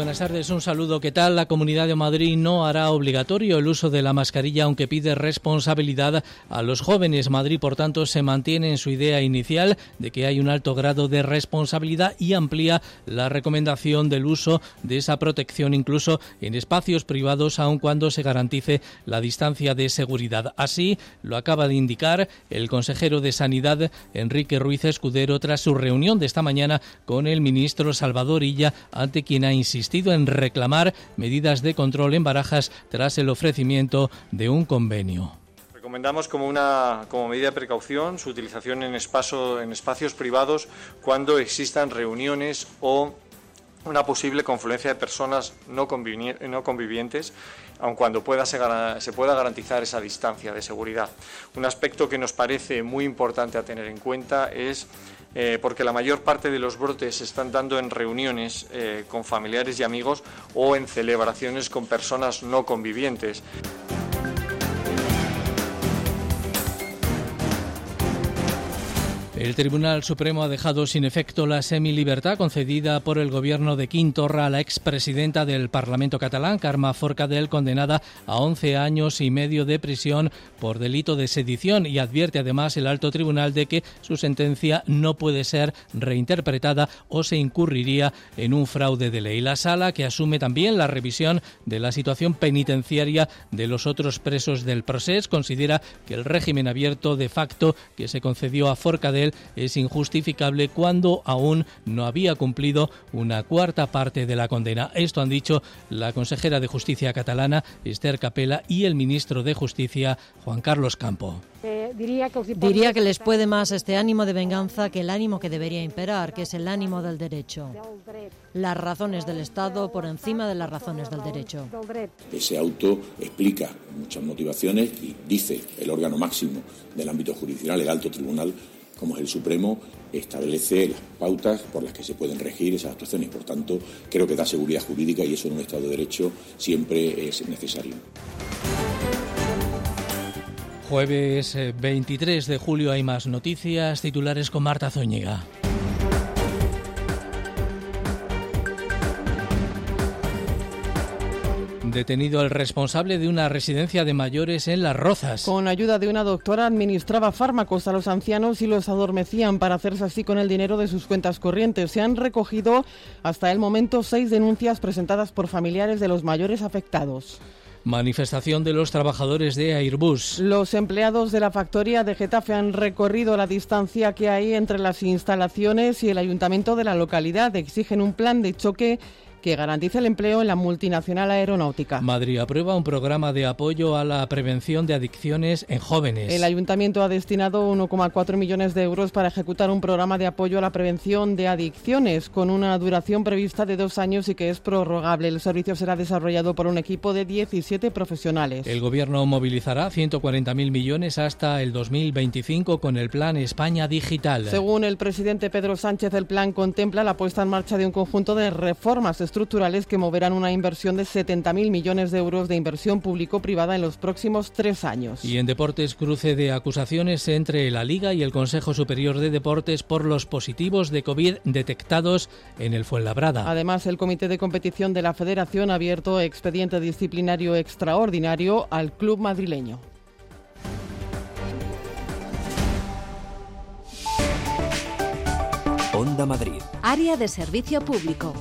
Buenas tardes, un saludo. ¿Qué tal? La Comunidad de Madrid no hará obligatorio el uso de la mascarilla, aunque pide responsabilidad a los jóvenes. Madrid, por tanto, se mantiene en su idea inicial de que hay un alto grado de responsabilidad y amplía la recomendación del uso de esa protección incluso en espacios privados, aun cuando se garantice la distancia de seguridad. Así lo acaba de indicar el consejero de Sanidad, Enrique Ruiz Escudero, tras su reunión de esta mañana con el ministro Salvador Illa, ante quien ha insistido en reclamar medidas de control en barajas tras el ofrecimiento de un convenio. Recomendamos como, una, como medida de precaución su utilización en, espacio, en espacios privados cuando existan reuniones o una posible confluencia de personas no, convivientes, aun cuando pueda se, se, pueda garantizar esa distancia de seguridad. Un aspecto que nos parece muy importante a tener en cuenta es eh, porque la mayor parte de los brotes se están dando en reuniones eh, con familiares y amigos o en celebraciones con personas no convivientes. El Tribunal Supremo ha dejado sin efecto la semilibertad concedida por el gobierno de Quintorra a la expresidenta del Parlamento catalán, Carme Forcadell, condenada a 11 años y medio de prisión por delito de sedición y advierte además el alto tribunal de que su sentencia no puede ser reinterpretada o se incurriría en un fraude de ley. La sala, que asume también la revisión de la situación penitenciaria de los otros presos del proceso, considera que el régimen abierto de facto que se concedió a Forcadell es injustificable cuando aún no había cumplido una cuarta parte de la condena. Esto han dicho la consejera de Justicia catalana, Esther Capella, y el ministro de Justicia, Juan Carlos Campo. Eh, diría, que les puede más este ánimo de venganza que el ánimo que debería imperar, que es el ánimo del derecho. Las razones del Estado por encima de las razones del derecho. Ese auto explica muchas motivaciones y dice el órgano máximo del ámbito jurisdiccional, el alto tribunal, como es el Supremo, establece las pautas por las que se pueden regir esas actuaciones. Por tanto, creo que da seguridad jurídica y eso en un Estado de Derecho siempre es necesario. Jueves 23 eh, de julio hay más noticias, titulares con Marta Zúñiga. Detenido el responsable de una residencia de mayores en Las Rozas. Con ayuda de una doctora administraba fármacos a los ancianos y los adormecían para hacerse así con el dinero de sus cuentas corrientes. Se han recogido hasta el momento seis denuncias presentadas por familiares de los mayores afectados. Manifestación de los trabajadores de Airbus. Los empleados de la factoría de Getafe han recorrido la distancia que hay entre las instalaciones y el ayuntamiento de la localidad. Exigen un plan de choque que garantice el empleo en la multinacional aeronáutica. Madrid aprueba un programa de apoyo a la prevención de adicciones en jóvenes. El ayuntamiento ha destinado 1,4 millones de euros para ejecutar un programa de apoyo a la prevención de adicciones con una duración prevista de dos años y que es prorrogable. El servicio será desarrollado por un equipo de 17 profesionales. El gobierno movilizará 140.000 millones hasta el 2025 con el plan España Digital. Según el presidente Pedro Sánchez, el plan contempla la puesta en marcha de un conjunto de reformas estructurales que moverán una inversión de 70.000 millones de euros de inversión público-privada en los próximos tres años. Y en deportes, cruce de acusaciones entre la Liga y el Consejo Superior de Deportes por los positivos de COVID detectados en el Fuenlabrada. Además, el Comité de Competición de la Federación ha abierto expediente disciplinario extraordinario al club madrileño. Onda Madrid. Área de Servicio Público.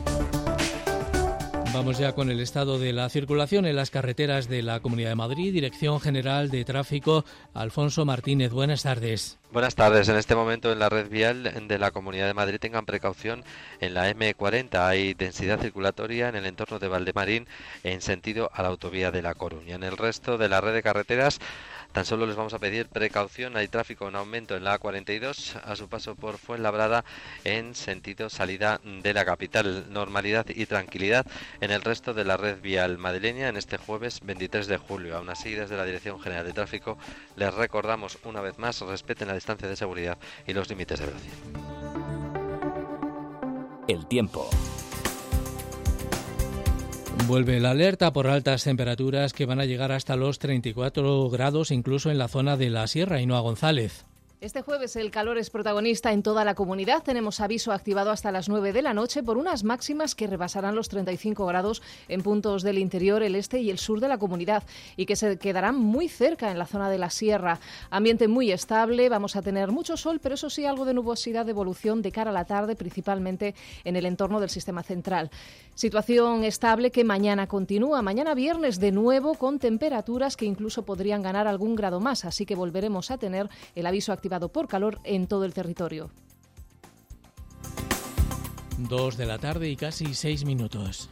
Vamos ya con el estado de la circulación en las carreteras de la Comunidad de Madrid. Dirección General de Tráfico, Alfonso Martínez. Buenas tardes. Buenas tardes. En este momento en la red vial de la Comunidad de Madrid tengan precaución en la M40. Hay densidad circulatoria en el entorno de Valdemarín en sentido a la autovía de La Coruña. En el resto de la red de carreteras Tan solo les vamos a pedir precaución. Hay tráfico en aumento en la A42 a su paso por Fuenlabrada en sentido salida de la capital. Normalidad y tranquilidad en el resto de la red vial madrileña en este jueves 23 de julio. Aún así, desde la Dirección General de Tráfico les recordamos una vez más respeten la distancia de seguridad y los límites de velocidad. El tiempo. Vuelve la alerta por altas temperaturas que van a llegar hasta los 34 grados incluso en la zona de la Sierra y no a González. Este jueves el calor es protagonista en toda la comunidad. Tenemos aviso activado hasta las 9 de la noche por unas máximas que rebasarán los 35 grados en puntos del interior, el este y el sur de la comunidad y que se quedarán muy cerca en la zona de la sierra. Ambiente muy estable, vamos a tener mucho sol, pero eso sí algo de nubosidad de evolución de cara a la tarde, principalmente en el entorno del sistema central. Situación estable que mañana continúa. Mañana viernes de nuevo con temperaturas que incluso podrían ganar algún grado más, así que volveremos a tener el aviso activado por calor en todo el territorio. Dos de la tarde y casi seis minutos.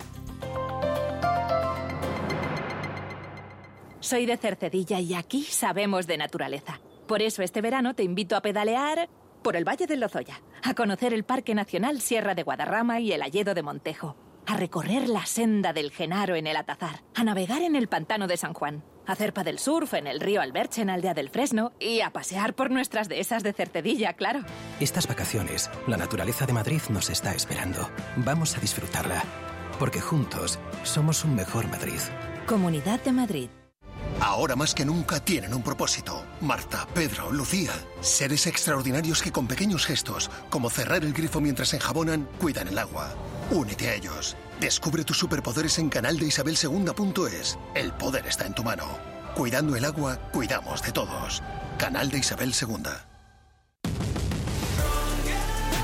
Soy de Cercedilla y aquí sabemos de naturaleza. Por eso este verano te invito a pedalear por el Valle del Lozoya, a conocer el Parque Nacional Sierra de Guadarrama y el Alledo de Montejo, a recorrer la senda del Genaro en el Atazar, a navegar en el Pantano de San Juan hacer del surf en el río Alberche en Aldea del Fresno y a pasear por nuestras dehesas de Certedilla, claro. Estas vacaciones, la naturaleza de Madrid nos está esperando. Vamos a disfrutarla, porque juntos somos un mejor Madrid. Comunidad de Madrid. Ahora más que nunca tienen un propósito. Marta, Pedro, Lucía. Seres extraordinarios que con pequeños gestos, como cerrar el grifo mientras enjabonan, cuidan el agua. Únete a ellos. Descubre tus superpoderes en canaldeisabelsegunda.es. El poder está en tu mano. Cuidando el agua, cuidamos de todos. Canal de Isabel II.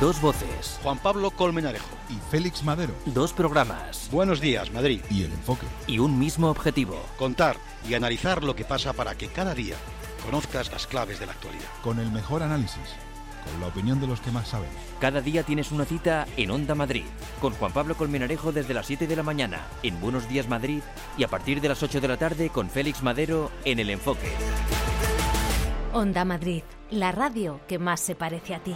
Dos voces. Juan Pablo Colmenarejo. Y Félix Madero. Dos programas. Buenos días, Madrid. Y el enfoque. Y un mismo objetivo. Contar y analizar lo que pasa para que cada día conozcas las claves de la actualidad. Con el mejor análisis con la opinión de los que más saben. Cada día tienes una cita en Onda Madrid, con Juan Pablo Colmenarejo desde las 7 de la mañana en Buenos Días Madrid y a partir de las 8 de la tarde con Félix Madero en El Enfoque. Onda Madrid, la radio que más se parece a ti.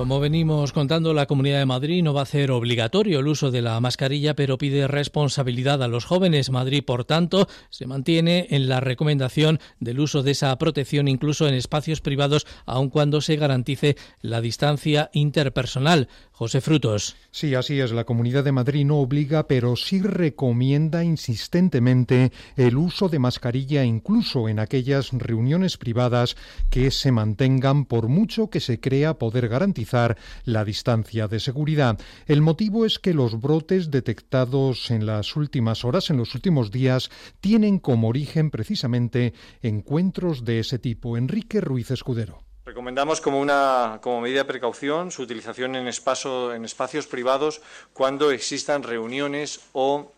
Como venimos contando, la Comunidad de Madrid no va a hacer obligatorio el uso de la mascarilla, pero pide responsabilidad a los jóvenes. Madrid, por tanto, se mantiene en la recomendación del uso de esa protección incluso en espacios privados, aun cuando se garantice la distancia interpersonal. José Frutos. Sí, así es. La Comunidad de Madrid no obliga, pero sí recomienda insistentemente el uso de mascarilla incluso en aquellas reuniones privadas que se mantengan por mucho que se crea poder garantizar la distancia de seguridad. El motivo es que los brotes detectados en las últimas horas, en los últimos días, tienen como origen precisamente encuentros de ese tipo. Enrique Ruiz Escudero. Recomendamos como, una, como medida de precaución su utilización en, espacio, en espacios privados cuando existan reuniones o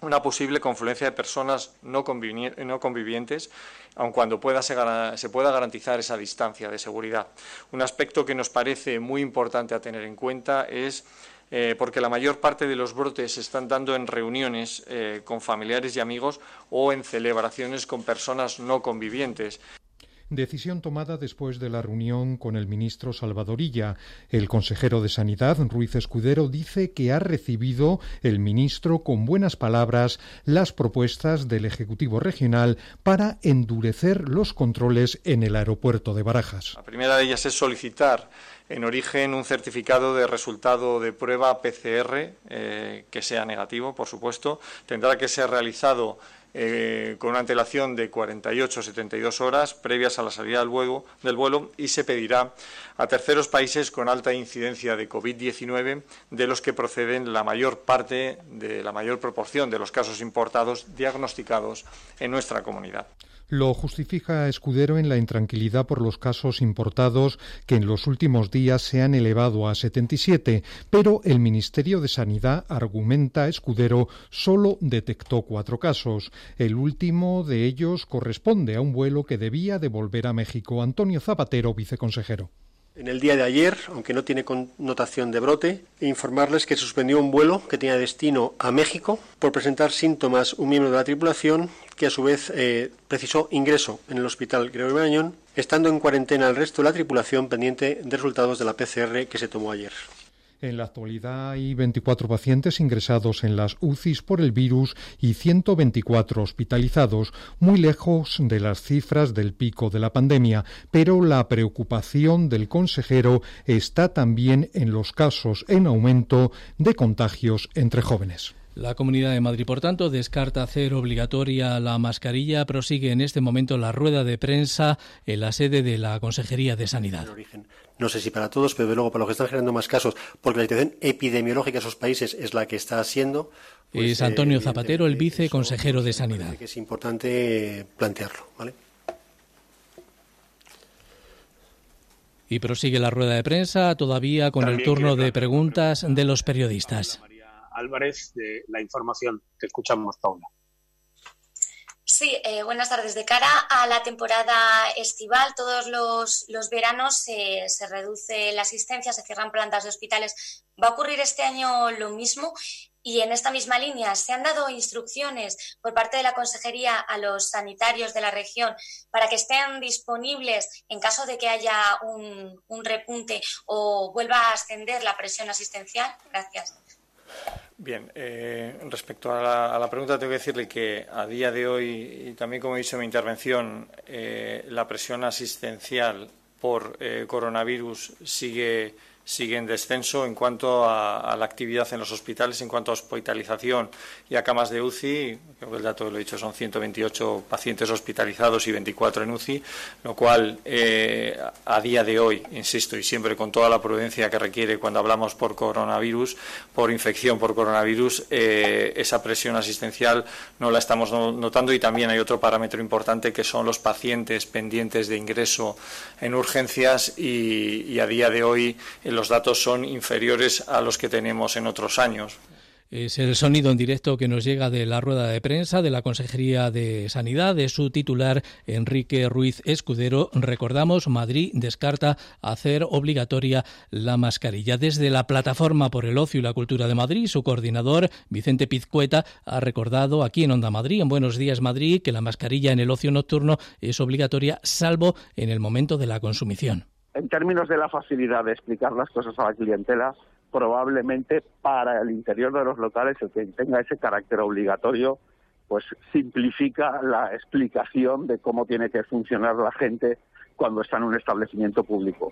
una posible confluencia de personas no, convivientes, aun cuando se, pueda garantizar esa distancia de seguridad. Un aspecto que nos parece muy importante a tener en cuenta es eh, porque la mayor parte de los brotes se están dando en reuniones eh, con familiares y amigos o en celebraciones con personas no convivientes. Decisión tomada después de la reunión con el ministro Salvadorilla. El consejero de Sanidad, Ruiz Escudero, dice que ha recibido el ministro con buenas palabras las propuestas del Ejecutivo Regional para endurecer los controles en el aeropuerto de Barajas. La primera de ellas es solicitar en origen un certificado de resultado de prueba PCR eh, que sea negativo, por supuesto. Tendrá que ser realizado eh, con una antelación de 48 o 72 horas previas a la salida del vuelo, del vuelo y se pedirá a terceros países con alta incidencia de COVID-19 de los que proceden la mayor parte de la mayor proporción de los casos importados diagnosticados en nuestra comunidad. Lo justifica Escudero en la intranquilidad por los casos importados que en los últimos días se han elevado a 77, pero el Ministerio de Sanidad argumenta Escudero solo detectó cuatro casos. El último de ellos corresponde a un vuelo que debía devolver a México. Antonio Zapatero, viceconsejero en el día de ayer, aunque no tiene connotación de brote, informarles que suspendió un vuelo que tenía destino a México por presentar síntomas un miembro de la tripulación que a su vez eh, precisó ingreso en el hospital Gregorio Marañón, estando en cuarentena el resto de la tripulación pendiente de resultados de la PCR que se tomó ayer. En la actualidad hay 24 pacientes ingresados en las UCIs por el virus y 124 hospitalizados, muy lejos de las cifras del pico de la pandemia, pero la preocupación del consejero está también en los casos en aumento de contagios entre jóvenes. La Comunidad de Madrid, por tanto, descarta hacer obligatoria la mascarilla. Prosigue en este momento la rueda de prensa en la sede de la Consejería de Sanidad. No sé si para todos, pero luego para los que están generando más casos, porque la situación epidemiológica de esos países es la que está siendo. Pues, es Antonio Zapatero, el viceconsejero de Sanidad. es importante plantearlo, ¿vale? Y prosigue la rueda de prensa todavía con el turno de preguntas de los periodistas. Álvarez de la información. que escuchamos, Paula. Sí, eh, buenas tardes. De cara a la temporada estival, todos los, veranos se reduce la asistencia, se cierran plantas de hospitales. ¿Va a ocurrir este año lo mismo? Y en esta misma línea, ¿se han dado instrucciones por parte de la Consejería a los sanitarios de la región para que estén disponibles en caso de que haya un repunte o vuelva a ascender la presión asistencial? Gracias. Bien, eh, respecto a la, pregunta, tengo que decirle que a día de hoy, y también como he dicho en mi intervención, eh, la presión asistencial por eh, coronavirus sigue sigue en descenso en cuanto a, la actividad en los hospitales, en cuanto a hospitalización y a camas de UCI. El dato lo he dicho son 128 pacientes hospitalizados y 24 en UCI, lo cual eh, a día de hoy, insisto, y siempre con toda la prudencia que requiere cuando hablamos por coronavirus, por infección por coronavirus, eh, esa presión asistencial no la estamos notando y también hay otro parámetro importante que son los pacientes pendientes de ingreso en urgencias y, a día de hoy los datos son inferiores a los que tenemos en otros años. Es el sonido en directo que nos llega de la rueda de prensa de la Consejería de Sanidad, de su titular Enrique Ruiz Escudero. Recordamos, Madrid descarta hacer obligatoria la mascarilla. Desde la Plataforma por el Ocio y la Cultura de Madrid, su coordinador, Vicente Pizcueta, ha recordado aquí en Onda Madrid, en Buenos Días Madrid, que la mascarilla en el ocio nocturno es obligatoria, salvo en el momento de la consumición en términos de la facilidad de explicar las cosas a la clientela, probablemente para el interior de los locales el que tenga ese carácter obligatorio, pues simplifica la explicación de cómo tiene que funcionar la gente cuando está en un establecimiento público.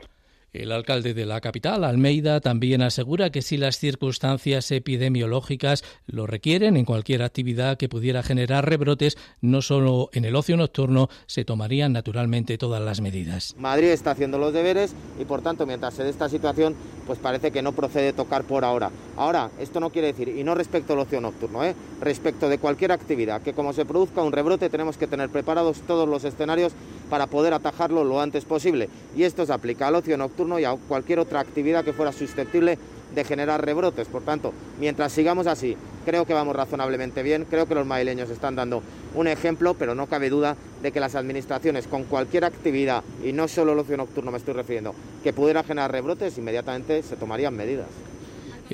El alcalde de la capital, Almeida, también asegura que si las circunstancias epidemiológicas lo requieren en cualquier actividad que pudiera generar rebrotes, no solo en el ocio nocturno, se tomarían naturalmente todas las medidas. Madrid está haciendo los deberes y, por tanto, mientras se dé esta situación, pues parece que no procede tocar por ahora. Ahora, esto no quiere decir, y no respecto al ocio nocturno, ¿eh? respecto de cualquier actividad, que como se produzca un rebrote tenemos que tener preparados todos los escenarios para poder atajarlo lo antes posible. Y esto se aplica al ocio nocturno y a cualquier otra actividad que fuera susceptible de generar rebrotes. Por tanto, mientras sigamos así, creo que vamos razonablemente bien, creo que los madrileños están dando un ejemplo, pero no cabe duda de que las administraciones con cualquier actividad, y no solo el ocio nocturno me estoy refiriendo, que pudiera generar rebrotes, inmediatamente se tomarían medidas.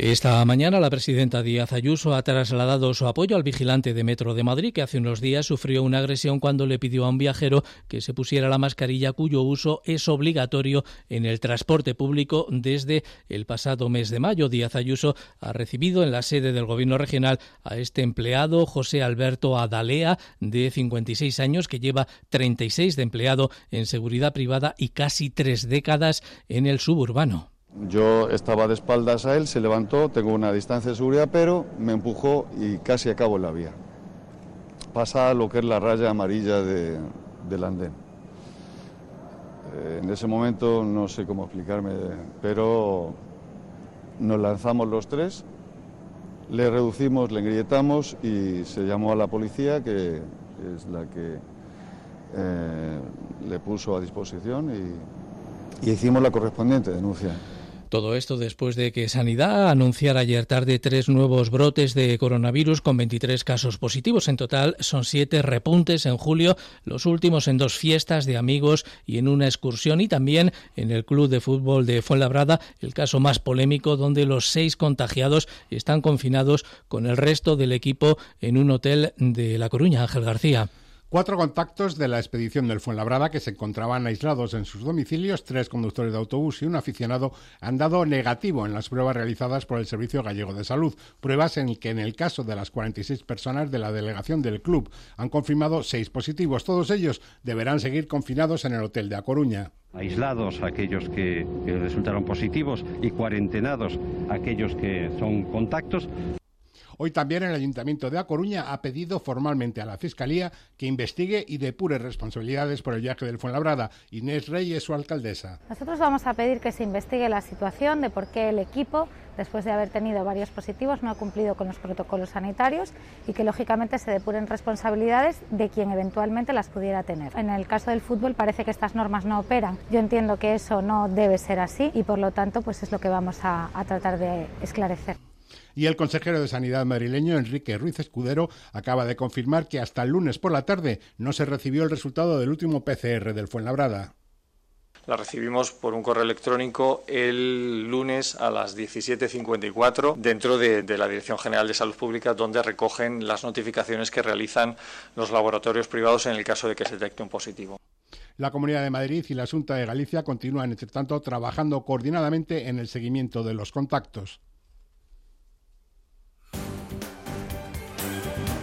Esta mañana la presidenta Díaz Ayuso ha trasladado su apoyo al vigilante de Metro de Madrid que hace unos días sufrió una agresión cuando le pidió a un viajero que se pusiera la mascarilla cuyo uso es obligatorio en el transporte público desde el pasado mes de mayo. Díaz Ayuso ha recibido en la sede del Gobierno regional a este empleado José Alberto Adalea de 56 años que lleva 36 de empleado en seguridad privada y casi tres décadas en el suburbano. Yo estaba de espaldas a él, se levantó, tengo una distancia de seguridad, pero me empujó y casi acabo en la vía. Pasa lo que es la raya amarilla de, del andén. Eh, en ese momento no sé cómo explicarme, pero nos lanzamos los tres, le reducimos, le engrietamos y se llamó a la policía, que es la que eh, le puso a disposición y hicimos la correspondiente denuncia. Todo esto después de que Sanidad anunciara ayer tarde tres nuevos brotes de coronavirus con 23 casos positivos. En total son siete repuntes en julio, los últimos en dos fiestas de amigos y en una excursión y también en el club de fútbol de Fuenlabrada, el caso más polémico donde los seis contagiados están confinados con el resto del equipo en un hotel de La Coruña. Ángel García. Cuatro contactos de la expedición del Fuenlabrada que se encontraban aislados en sus domicilios, tres conductores de autobús y un aficionado han dado negativo en las pruebas realizadas por el Servicio Gallego de Salud, pruebas en que en el caso de las 46 personas de la delegación del club han confirmado seis positivos. Todos ellos deberán seguir confinados en el hotel de A Coruña aislados aquellos que, que, resultaron positivos y cuarentenados aquellos que son contactos. Hoy también el Ayuntamiento de A Coruña ha pedido formalmente a la Fiscalía que investigue y depure responsabilidades por el viaje del Fuenlabrada. Inés Rey es su alcaldesa. Nosotros vamos a pedir que se investigue la situación de por qué el equipo, después de haber tenido varios positivos, no ha cumplido con los protocolos sanitarios y que lógicamente se depuren responsabilidades de quien eventualmente las pudiera tener. En el caso del fútbol parece que estas normas no operan. Yo entiendo que eso no debe ser así y por lo tanto pues es lo que vamos a, a tratar de esclarecer. Y el consejero de Sanidad madrileño, Enrique Ruiz Escudero, acaba de confirmar que hasta el lunes por la tarde no se recibió el resultado del último PCR del Fuenlabrada. La recibimos por un correo electrónico el lunes a las 17.54 dentro de, de, la Dirección General de Salud Pública, donde recogen las notificaciones que realizan los laboratorios privados en el caso de que se detecte un positivo. La Comunidad de Madrid y la Junta de Galicia continúan, entre tanto, trabajando coordinadamente en el seguimiento de los contactos.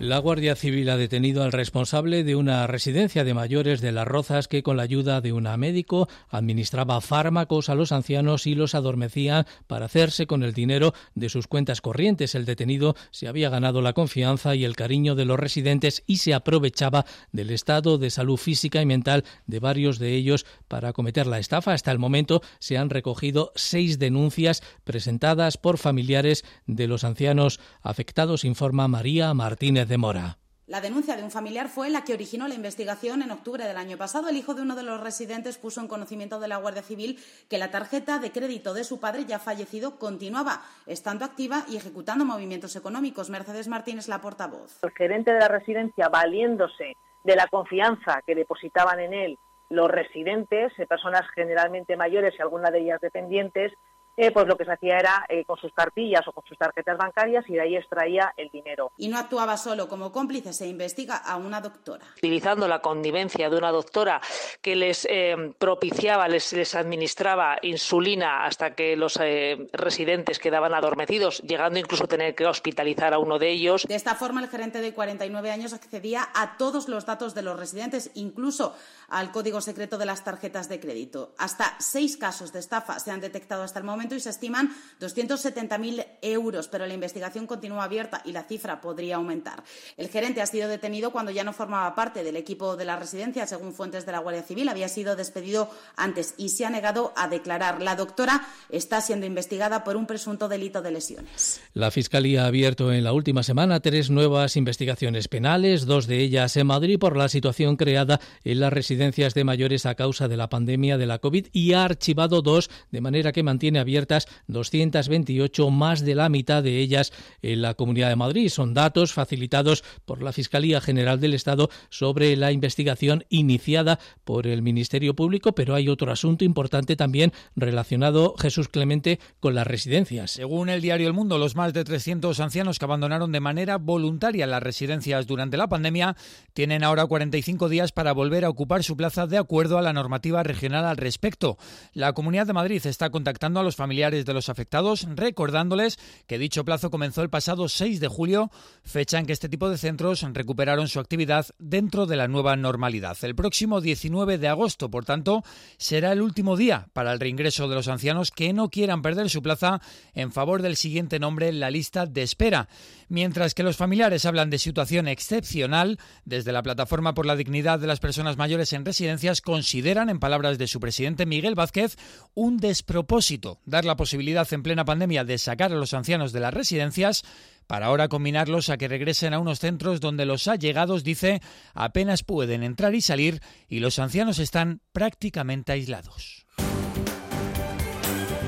La Guardia Civil ha detenido al responsable de una residencia de mayores de Las Rozas que con la ayuda de una médico administraba fármacos a los ancianos y los adormecía para hacerse con el dinero de sus cuentas corrientes. El detenido se había ganado la confianza y el cariño de los residentes y se aprovechaba del estado de salud física y mental de varios de ellos para cometer la estafa. Hasta el momento se han recogido seis denuncias presentadas por familiares de los ancianos afectados, informa María Martínez de Mora. La denuncia de un familiar fue la que originó la investigación en octubre del año pasado. El hijo de uno de los residentes puso en conocimiento de la Guardia Civil que la tarjeta de crédito de su padre ya fallecido continuaba estando activa y ejecutando movimientos económicos. Mercedes Martínez, la portavoz. El gerente de la residencia, valiéndose de la confianza que depositaban en él los residentes, eh, personas generalmente mayores y algunas de ellas dependientes, eh, pues lo que se hacía era eh, con sus cartillas o con sus tarjetas bancarias y de ahí extraía el dinero. Y no actuaba solo como cómplice, se investiga a una doctora. Utilizando la connivencia de una doctora que les eh, propiciaba, les, les, administraba insulina hasta que los eh, residentes quedaban adormecidos, llegando incluso a tener que hospitalizar a uno de ellos. De esta forma, el gerente de 49 años accedía a todos los datos de los residentes, incluso al código secreto de las tarjetas de crédito. Hasta seis casos de estafa se han detectado hasta el momento y se estiman 270.000 euros, pero la investigación continúa abierta y la cifra podría aumentar. El gerente ha sido detenido cuando ya no formaba parte del equipo de la residencia, según fuentes de la Guardia Civil. Había sido despedido antes y se ha negado a declarar. La doctora está siendo investigada por un presunto delito de lesiones. La Fiscalía ha abierto en la última semana tres nuevas investigaciones penales, dos de ellas en Madrid por la situación creada en las residencias de mayores a causa de la pandemia de la COVID y ha archivado dos, de manera que mantiene abiertas 228, más de la mitad de ellas en la Comunidad de Madrid. Son datos facilitados por la Fiscalía General del Estado sobre la investigación iniciada por el Ministerio Público, pero hay otro asunto importante también relacionado, Jesús Clemente, con las residencias. Según el diario El Mundo, los más de 300 ancianos que abandonaron de manera voluntaria las residencias durante la pandemia tienen ahora 45 días para volver a ocupar su plaza de acuerdo a la normativa regional al respecto. La Comunidad de Madrid está contactando a los familiares de los afectados, recordándoles que dicho plazo comenzó el pasado 6 de julio, fecha en que este tipo de centros recuperaron su actividad dentro de la nueva normalidad. El próximo 19 de agosto, por tanto, será el último día para el reingreso de los ancianos que no quieran perder su plaza en favor del siguiente nombre en la lista de espera. Mientras que los familiares hablan de situación excepcional, desde la Plataforma por la Dignidad de las Personas Mayores en Residencias consideran, en palabras de su presidente Miguel Vázquez, un despropósito dar la posibilidad en plena pandemia de sacar a los ancianos de las residencias para ahora combinarlos a que regresen a unos centros donde los allegados, dice, apenas pueden entrar y salir y los ancianos están prácticamente aislados.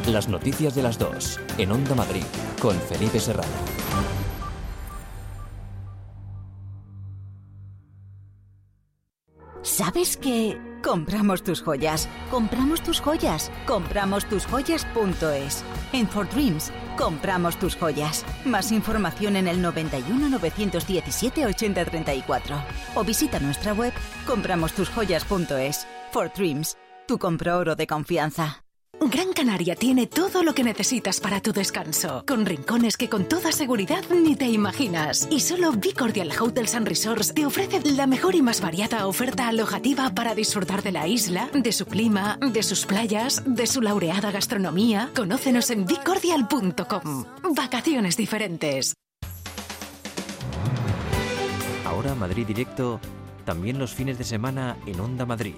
Las noticias de las dos en Onda Madrid con Felipe Serrano. ¿Sabes que compramos tus joyas? Compramos tus joyas. Compramos tus joyas.es. En For Dreams, compramos tus joyas. Más información en el 91 917 8034 o visita nuestra web compramostusjoyas.es. For Dreams, tu compro oro de confianza. Gran Canaria tiene todo lo que necesitas para tu descanso, con rincones que con toda seguridad ni te imaginas. Y solo Bicordial Hotels and Resorts te ofrece la mejor y más variada oferta alojativa para disfrutar de la isla, de su clima, de sus playas, de su laureada gastronomía. Conócenos en bicordial.com. Vacaciones diferentes. Ahora Madrid Directo, también los fines de semana en Onda Madrid.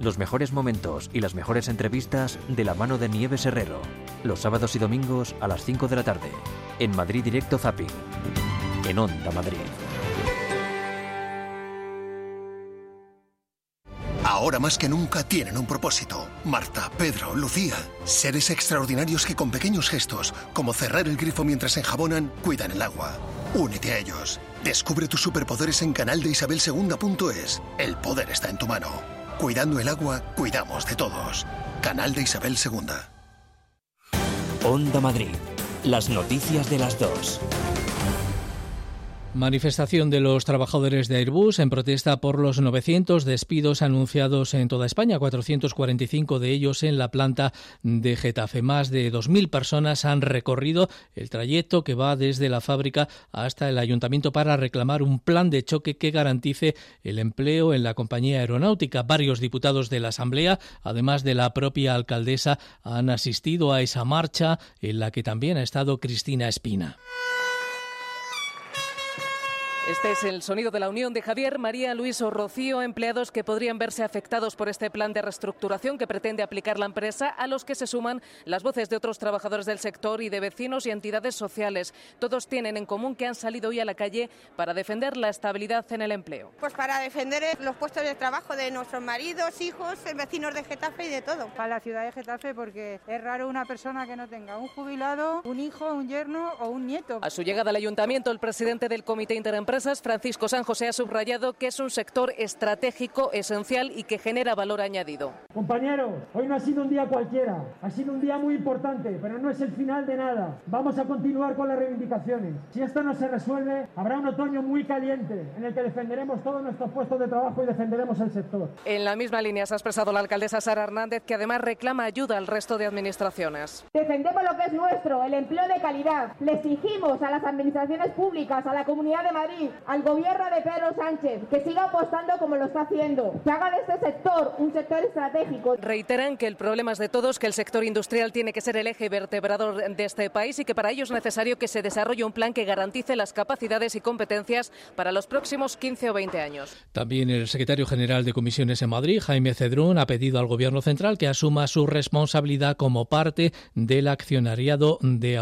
Los mejores momentos y las mejores entrevistas de la mano de Nieves Herrero. Los sábados y domingos a las 5 de la tarde. En Madrid Directo Zapping. En Onda Madrid. Ahora más que nunca tienen un propósito. Marta, Pedro, Lucía. Seres extraordinarios que con pequeños gestos, como cerrar el grifo mientras enjabonan, cuidan el agua. Únete a ellos. Descubre tus superpoderes en canaldeisabelsegunda.es. El poder está en tu mano. Cuidando el agua, cuidamos de todos. Canal de Isabel II. Onda Madrid. Las noticias de las dos. Manifestación de los trabajadores de Airbus en protesta por los 900 despidos anunciados en toda España, 445 de ellos en la planta de Getafe. Más de 2.000 personas han recorrido el trayecto que va desde la fábrica hasta el ayuntamiento para reclamar un plan de choque que garantice el empleo en la compañía aeronáutica. Varios diputados de la Asamblea, además de la propia alcaldesa, han asistido a esa marcha en la que también ha estado Cristina Espina. Este es el sonido de la unión de Javier, María, Luis o Rocío, empleados que podrían verse afectados por este plan de reestructuración que pretende aplicar la empresa, a los que se suman las voces de otros trabajadores del sector y de vecinos y entidades sociales. Todos tienen en común que han salido hoy a la calle para defender la estabilidad en el empleo. Pues para defender los puestos de trabajo de nuestros maridos, hijos, vecinos de Getafe y de todo. Para la ciudad de Getafe porque es raro una persona que no tenga un jubilado, un hijo, un yerno o un nieto. A su llegada al ayuntamiento, el presidente del Comité Francisco San José, ha subrayado que es un sector estratégico, esencial y que genera valor añadido. Compañeros, hoy no ha sido un día cualquiera, ha sido un día muy importante, pero no es el final de nada. Vamos a continuar con las reivindicaciones. Si esto no se resuelve, habrá un otoño muy caliente en el que defenderemos todos nuestros puestos de trabajo y defenderemos el sector. En la misma línea se ha expresado la alcaldesa Sara Hernández, que además reclama ayuda al resto de administraciones. Defendemos lo que es nuestro, el empleo de calidad. Le exigimos a las administraciones públicas, a la Comunidad de Madrid, al gobierno de Pedro Sánchez que siga apostando como lo está haciendo, que haga de este sector un sector estratégico. Reiteran que el problema es de todos, que el sector industrial tiene que ser el eje vertebrador de este país y que para ello es necesario que se desarrolle un plan que garantice las capacidades y competencias para los próximos 15 o 20 años. También el secretario general de Comisiones en Madrid, Jaime Cedrún, ha pedido al Gobierno central que asuma su responsabilidad como parte del accionariado de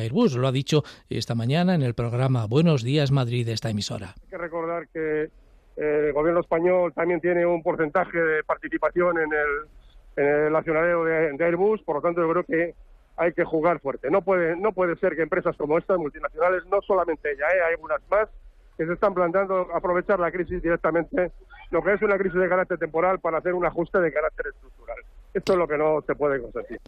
Airbus. Lo ha dicho esta mañana en el programa Buenos Días Madrid de emisora. Hay que recordar que eh, el gobierno español también tiene un porcentaje de participación en el, en accionario de, de, Airbus, por lo tanto yo creo que hay que jugar fuerte. No puede, no puede ser que empresas como estas, multinacionales, no solamente ella, ¿eh? hay algunas más, que se están planteando aprovechar la crisis directamente, lo que es una crisis de carácter temporal, para hacer un ajuste de carácter estructural. Esto es lo que no se puede consentir.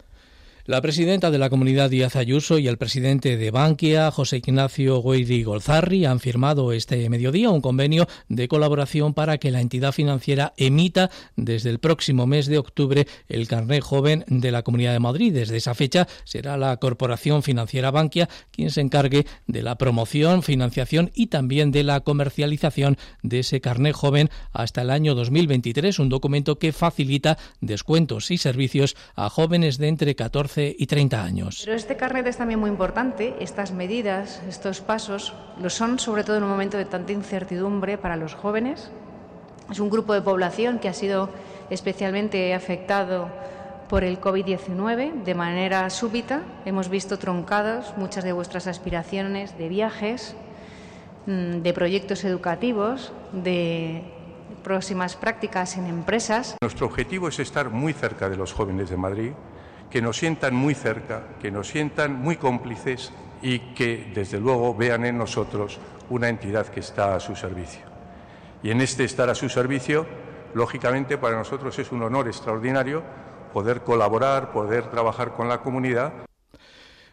La presidenta de la comunidad Díaz Ayuso y el presidente de Bankia, José Ignacio Gueidi Golzarri, han firmado este mediodía un convenio de colaboración para que la entidad financiera emita desde el próximo mes de octubre el carnet joven de la Comunidad de Madrid. Desde esa fecha será la Corporación Financiera Bankia quien se encargue de la promoción, financiación y también de la comercialización de ese carnet joven hasta el año 2023, un documento que facilita descuentos y servicios a jóvenes de entre 14 y 30 años. Pero este carnet es también muy importante, estas medidas, estos pasos, lo son sobre todo en un momento de tanta incertidumbre para los jóvenes. Es un grupo de población que ha sido especialmente afectado por el COVID-19 de manera súbita. Hemos visto troncadas muchas de vuestras aspiraciones de viajes, mm, de proyectos educativos, de próximas prácticas en empresas. Nuestro objetivo es estar muy cerca de los jóvenes de Madrid, que nos sientan muy cerca, que nos sientan muy cómplices y que, desde luego, vean en nosotros una entidad que está a su servicio. Y en este estar a su servicio, lógicamente, para nosotros es un honor extraordinario poder colaborar, poder trabajar con la comunidad.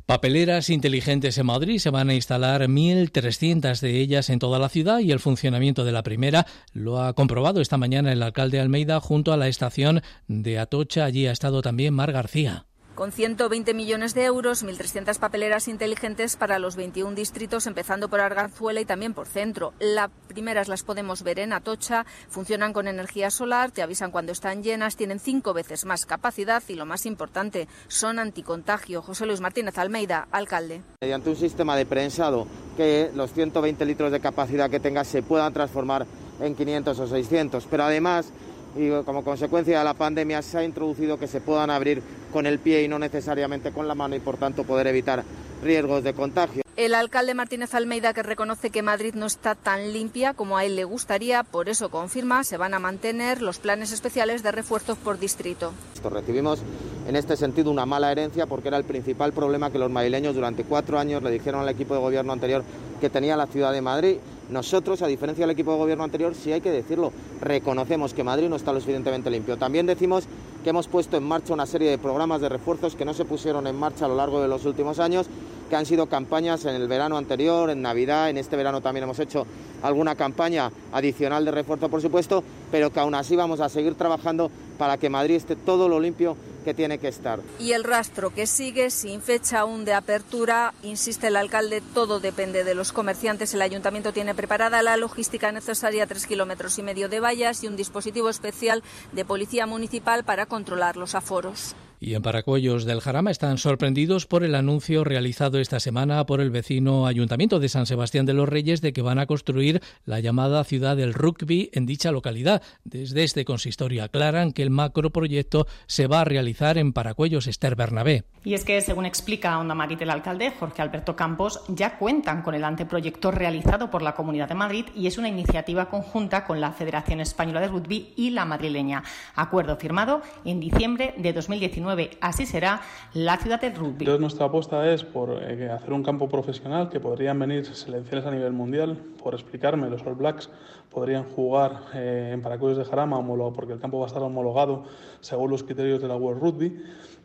Papeleras inteligentes en Madrid se van a instalar 1.300 de ellas en toda la ciudad y el funcionamiento de la primera lo ha comprobado esta mañana el alcalde Almeida junto a la estación de Atocha. Allí ha estado también Mar García. Con 120 millones de euros, 1.300 papeleras inteligentes para los 21 distritos, empezando por Arganzuela y también por Centro. Las primeras las podemos ver en Atocha, funcionan con energía solar, te avisan cuando están llenas, tienen cinco veces más capacidad y lo más importante, son anticontagio. José Luis Martínez Almeida, alcalde. Mediante un sistema de prensado que los 120 litros de capacidad que tenga se puedan transformar en 500 o 600, pero además y como consecuencia de la pandemia se ha introducido que se puedan abrir con el pie y no necesariamente con la mano y por tanto poder evitar riesgos de contagio. El alcalde Martínez Almeida que reconoce que Madrid no está tan limpia como a él le gustaría, por eso confirma se van a mantener los planes especiales de refuerzos por distrito. Recibimos en este sentido una mala herencia porque era el principal problema que los madrileños durante cuatro años le dijeron al equipo de gobierno anterior que tenía la ciudad de Madrid nosotros, a diferencia del equipo de gobierno anterior, sí hay que decirlo, reconocemos que Madrid no está lo suficientemente limpio. También decimos que hemos puesto en marcha una serie de programas de refuerzos que no se pusieron en marcha a lo largo de los últimos años, que han sido campañas en el verano anterior, en Navidad, en este verano también hemos hecho alguna campaña adicional de refuerzo, por supuesto, pero que aún así vamos a seguir trabajando para que Madrid esté todo lo limpio que tiene que estar. Y el rastro que sigue sin fecha aún de apertura, insiste el alcalde, todo depende de los comerciantes. El ayuntamiento tiene preparada la logística necesaria, tres kilómetros y medio de vallas y un dispositivo especial de policía municipal para controlar los aforos. Y en Paracuellos del Jarama están sorprendidos por el anuncio realizado esta semana por el vecino Ayuntamiento de San Sebastián de los Reyes de que van a construir la llamada ciudad del rugby en dicha localidad. Desde este consistorio aclaran que el macroproyecto se va a realizar en Paracuellos Esther Bernabé. Y es que, según explica Onda Madrid el alcalde Jorge Alberto Campos, ya cuentan con el anteproyecto realizado por la Comunidad de Madrid y es una iniciativa conjunta con la Federación Española de Rugby y la madrileña. Acuerdo firmado en diciembre de 2019 Así será la ciudad del rugby. Entonces nuestra apuesta es por eh, hacer un campo profesional que podrían venir selecciones a nivel mundial. Por explicarme, los All Blacks podrían jugar eh, en Paracuellos de Jarama porque el campo va a estar homologado según los criterios de la World Rugby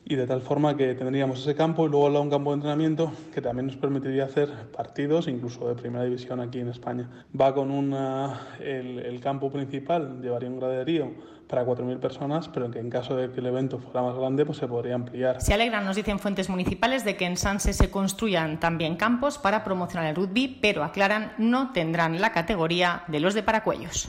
y de tal forma que tendríamos ese campo y luego un campo de entrenamiento que también nos permitiría hacer partidos, incluso de primera división aquí en España. Va con una, el, el campo principal, llevaría un graderío para 4.000 personas, pero que en caso de que el evento fuera más grande, pues se podría ampliar. Se alegran, nos dicen fuentes municipales, de que en Sanse se construyan también campos para promocionar el rugby, pero aclaran no tendrán la categoría de los de Paracuellos.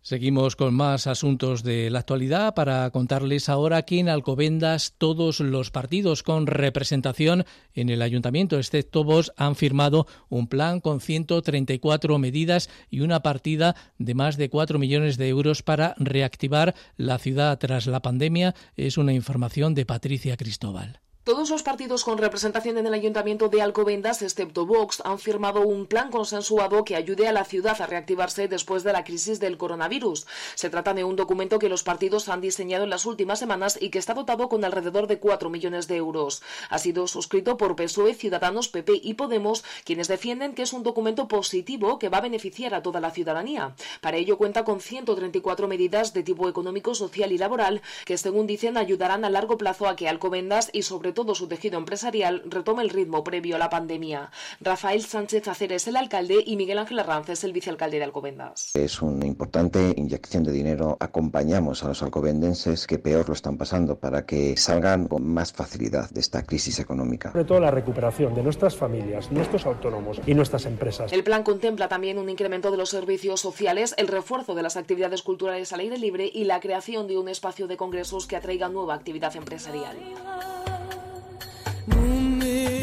Seguimos con más asuntos de la actualidad para contarles ahora que en Alcobendas todos los partidos con representación en el ayuntamiento, excepto vos, han firmado un plan con 134 medidas y una partida de más de 4 millones de euros para reactivar la ciudad tras la pandemia. Es una información de Patricia Cristóbal. Todos los partidos con representación en el Ayuntamiento de Alcobendas, excepto Vox, han firmado un plan consensuado que ayude a la ciudad a reactivarse después de la crisis del coronavirus. Se trata de un documento que los partidos han diseñado en las últimas semanas y que está dotado con alrededor de 4 millones de euros. Ha sido suscrito por PSOE, Ciudadanos, PP y Podemos, quienes defienden que es un documento positivo que va a beneficiar a toda la ciudadanía. Para ello cuenta con 134 medidas de tipo económico, social y laboral que, según dicen, ayudarán a largo plazo a que Alcobendas y sobre todo su tejido empresarial retome el ritmo previo a la pandemia. Rafael Sánchez Acer es el alcalde y Miguel Ángel Arranz es el vicealcalde de Alcobendas. Es una importante inyección de dinero. Acompañamos a los alcobendenses que peor lo están pasando para que salgan con más facilidad de esta crisis económica. Sobre todo la recuperación de nuestras familias, nuestros autónomos y nuestras empresas. El plan contempla también un incremento de los servicios sociales, el refuerzo de las actividades culturales al aire libre y la creación de un espacio de congresos que atraiga nueva actividad empresarial.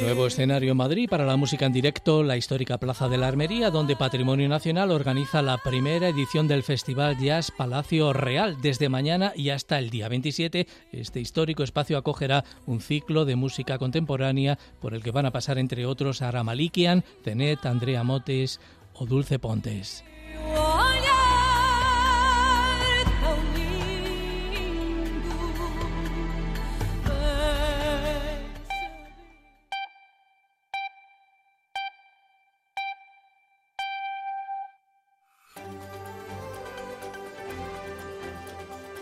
Nuevo escenario en Madrid para la música en directo, la histórica Plaza de la Armería, donde Patrimonio Nacional organiza la primera edición del Festival Jazz Palacio Real. Desde mañana y hasta el día 27, este histórico espacio acogerá un ciclo de música contemporánea por el que van a pasar, entre otros, Ara Malikian, Tenet, Andrea Motes o Dulce Pontes.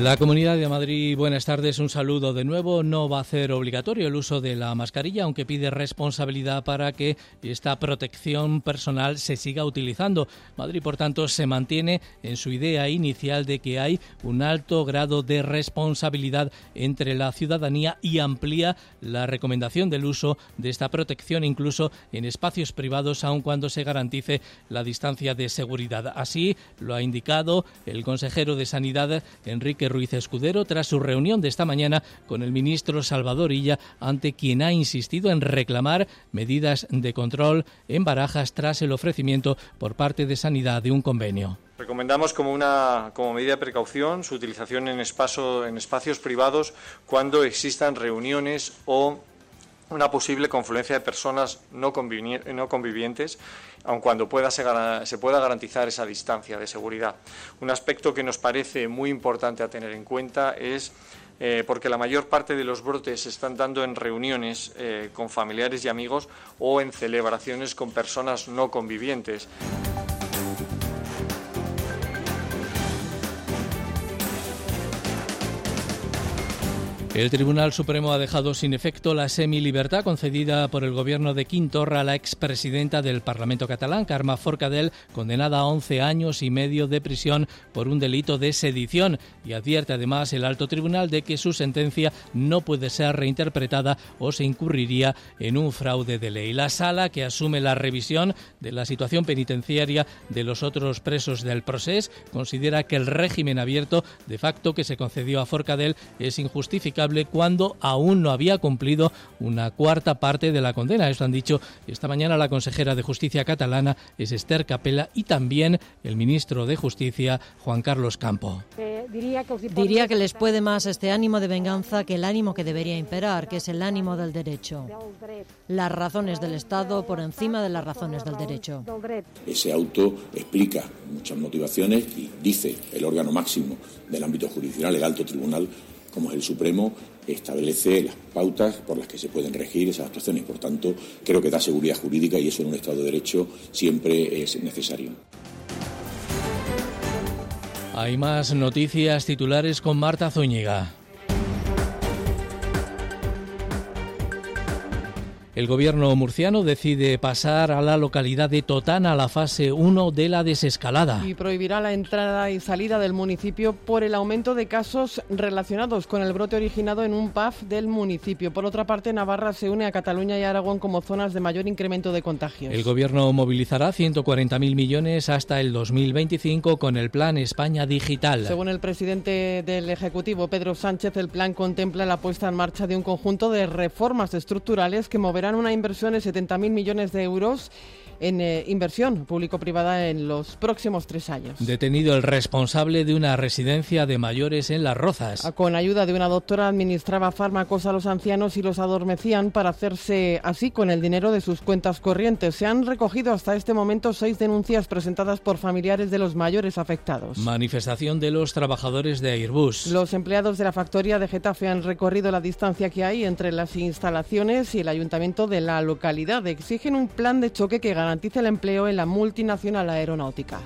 La Comunidad de Madrid, buenas tardes, un saludo de nuevo. No va a ser obligatorio el uso de la mascarilla, aunque pide responsabilidad para que esta protección personal se siga utilizando. Madrid, por tanto, se mantiene en su idea inicial de que hay un alto grado de responsabilidad entre la ciudadanía y amplía la recomendación del uso de esta protección incluso en espacios privados, aun cuando se garantice la distancia de seguridad. Así lo ha indicado el consejero de Sanidad, Enrique Ruiz Escudero tras su reunión de esta mañana con el ministro Salvador Illa, ante quien ha insistido en reclamar medidas de control en barajas tras el ofrecimiento por parte de Sanidad de un convenio. Recomendamos como, una, como medida de precaución su utilización en, espacio, en espacios privados cuando existan reuniones o una posible confluencia de personas no, convivientes, aun cuando pueda se, pueda garantizar esa distancia de seguridad. Un aspecto que nos parece muy importante a tener en cuenta es eh, porque la mayor parte de los brotes se están dando en reuniones eh, con familiares y amigos o en celebraciones con personas no convivientes. El Tribunal Supremo ha dejado sin efecto la semilibertad concedida por el gobierno de Quintorra a la expresidenta del Parlamento catalán, Carme Forcadell, condenada a 11 años y medio de prisión por un delito de sedición. Y advierte además el alto tribunal de que su sentencia no puede ser reinterpretada o se incurriría en un fraude de ley. La sala, que asume la revisión de la situación penitenciaria de los otros presos del proceso, considera que el régimen abierto de facto que se concedió a Forcadell es injustificable cuando aún no había cumplido una cuarta parte de la condena. Esto han dicho esta mañana la consejera de Justicia catalana, es Esther Capella, y también el ministro de Justicia, Juan Carlos Campo. diría, que les puede más este ánimo de venganza que el ánimo que debería imperar, que es el ánimo del derecho. Las razones del Estado por encima de las razones del derecho. Ese auto explica muchas motivaciones y dice el órgano máximo del ámbito jurisdiccional, el alto tribunal, como es el Supremo, establece las pautas por las que se pueden regir esas actuaciones. Por tanto, creo que da seguridad jurídica y eso en un Estado de Derecho siempre es necesario. Hay más noticias titulares con Marta Zúñiga. El gobierno murciano decide pasar a la localidad de Totana a la fase 1 de la desescalada. Y prohibirá la entrada y salida del municipio por el aumento de casos relacionados con el brote originado en un PAF del municipio. Por otra parte, Navarra se une a Cataluña y Aragón como zonas de mayor incremento de contagios. El gobierno movilizará 140.000 millones hasta el 2025 con el plan España Digital. Según el presidente del Ejecutivo, Pedro Sánchez, el plan contempla la puesta en marcha de un conjunto de reformas estructurales que moverán una inversión de 70.000 millones de euros en eh, inversión público-privada en los próximos tres años. Detenido el responsable de una residencia de mayores en Las Rozas. Ah, con ayuda de una doctora administraba fármacos a los ancianos y los adormecían para hacerse así con el dinero de sus cuentas corrientes. Se han recogido hasta este momento seis denuncias presentadas por familiares de los mayores afectados. Manifestación de los trabajadores de Airbus. Los empleados de la factoría de Getafe han recorrido la distancia que hay entre las instalaciones y el ayuntamiento de la localidad. Exigen un plan de choque que garantice el empleo en la multinacional aeronáutica.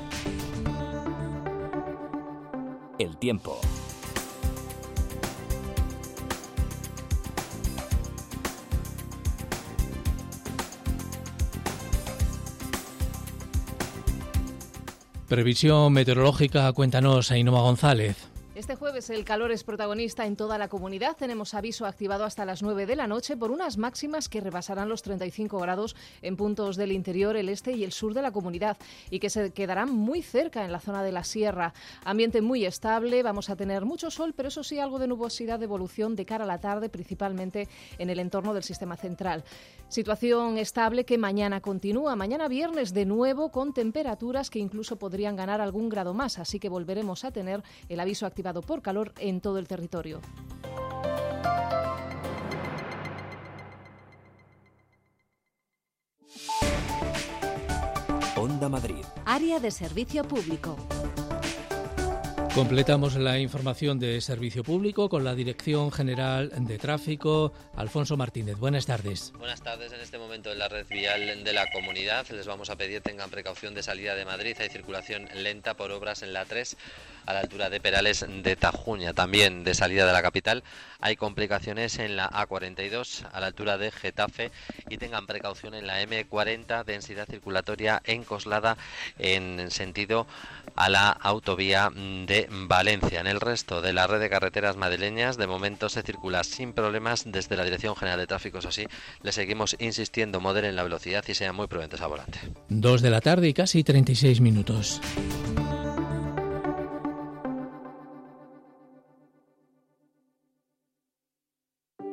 El tiempo. Previsión meteorológica, cuéntanos, Ainhoa González. Este jueves el calor es protagonista en toda la comunidad. Tenemos aviso activado hasta las 9 de la noche por unas máximas que rebasarán los 35 grados en puntos del interior, el este y el sur de la comunidad y que se quedarán muy cerca en la zona de la sierra. Ambiente muy estable, vamos a tener mucho sol, pero eso sí algo de nubosidad de evolución de cara a la tarde, principalmente en el entorno del sistema central. Situación estable que mañana continúa. Mañana viernes de nuevo con temperaturas que incluso podrían ganar algún grado más, así que volveremos a tener el aviso activado por calor en todo el territorio. Onda Madrid. Área de servicio público. Completamos la información de servicio público con la Dirección General de Tráfico, Alfonso Martínez. Buenas tardes. Buenas tardes. En este momento en la red vial de la comunidad les vamos a pedir tengan precaución de salida de Madrid. Hay circulación lenta por obras en la 3 a la altura de Perales de Tajuña. También de salida de la capital hay complicaciones en la A42 a la altura de Getafe y tengan precaución en la M40 densidad circulatoria en Coslada en sentido a la autovía de Valencia. En el resto de la red de carreteras madrileñas de momento se circula sin problemas desde la Dirección General de Tráfico. Eso sí, le seguimos insistiendo, moderen la velocidad y sean muy prudentes a volante. Dos de la tarde y casi 36 minutos.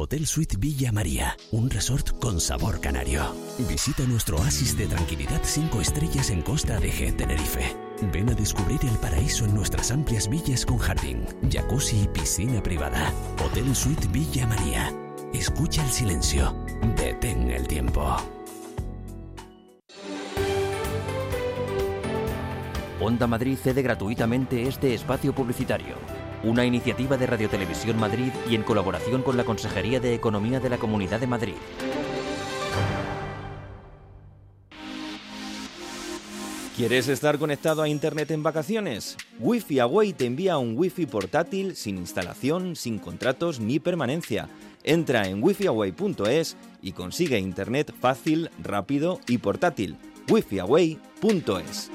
Hotel Suite Villa María, un resort con sabor canario. Visita nuestro oasis de tranquilidad 5 estrellas en Costa de G, Tenerife. Ven a descubrir el paraíso en nuestras amplias villas con jardín, jacuzzi y piscina privada. Hotel Suite Villa María. Escucha el silencio. Detén el tiempo. Onda Madrid cede gratuitamente este espacio publicitario una iniciativa de Radio Televisión Madrid y en colaboración con la Consejería de Economía de la Comunidad de Madrid. ¿Quieres estar conectado a Internet en vacaciones? Wi-Fi Away te envía un Wi-Fi portátil sin instalación, sin contratos ni permanencia. Entra en wifiaway.es y consigue Internet fácil, rápido y portátil. wifiaway.es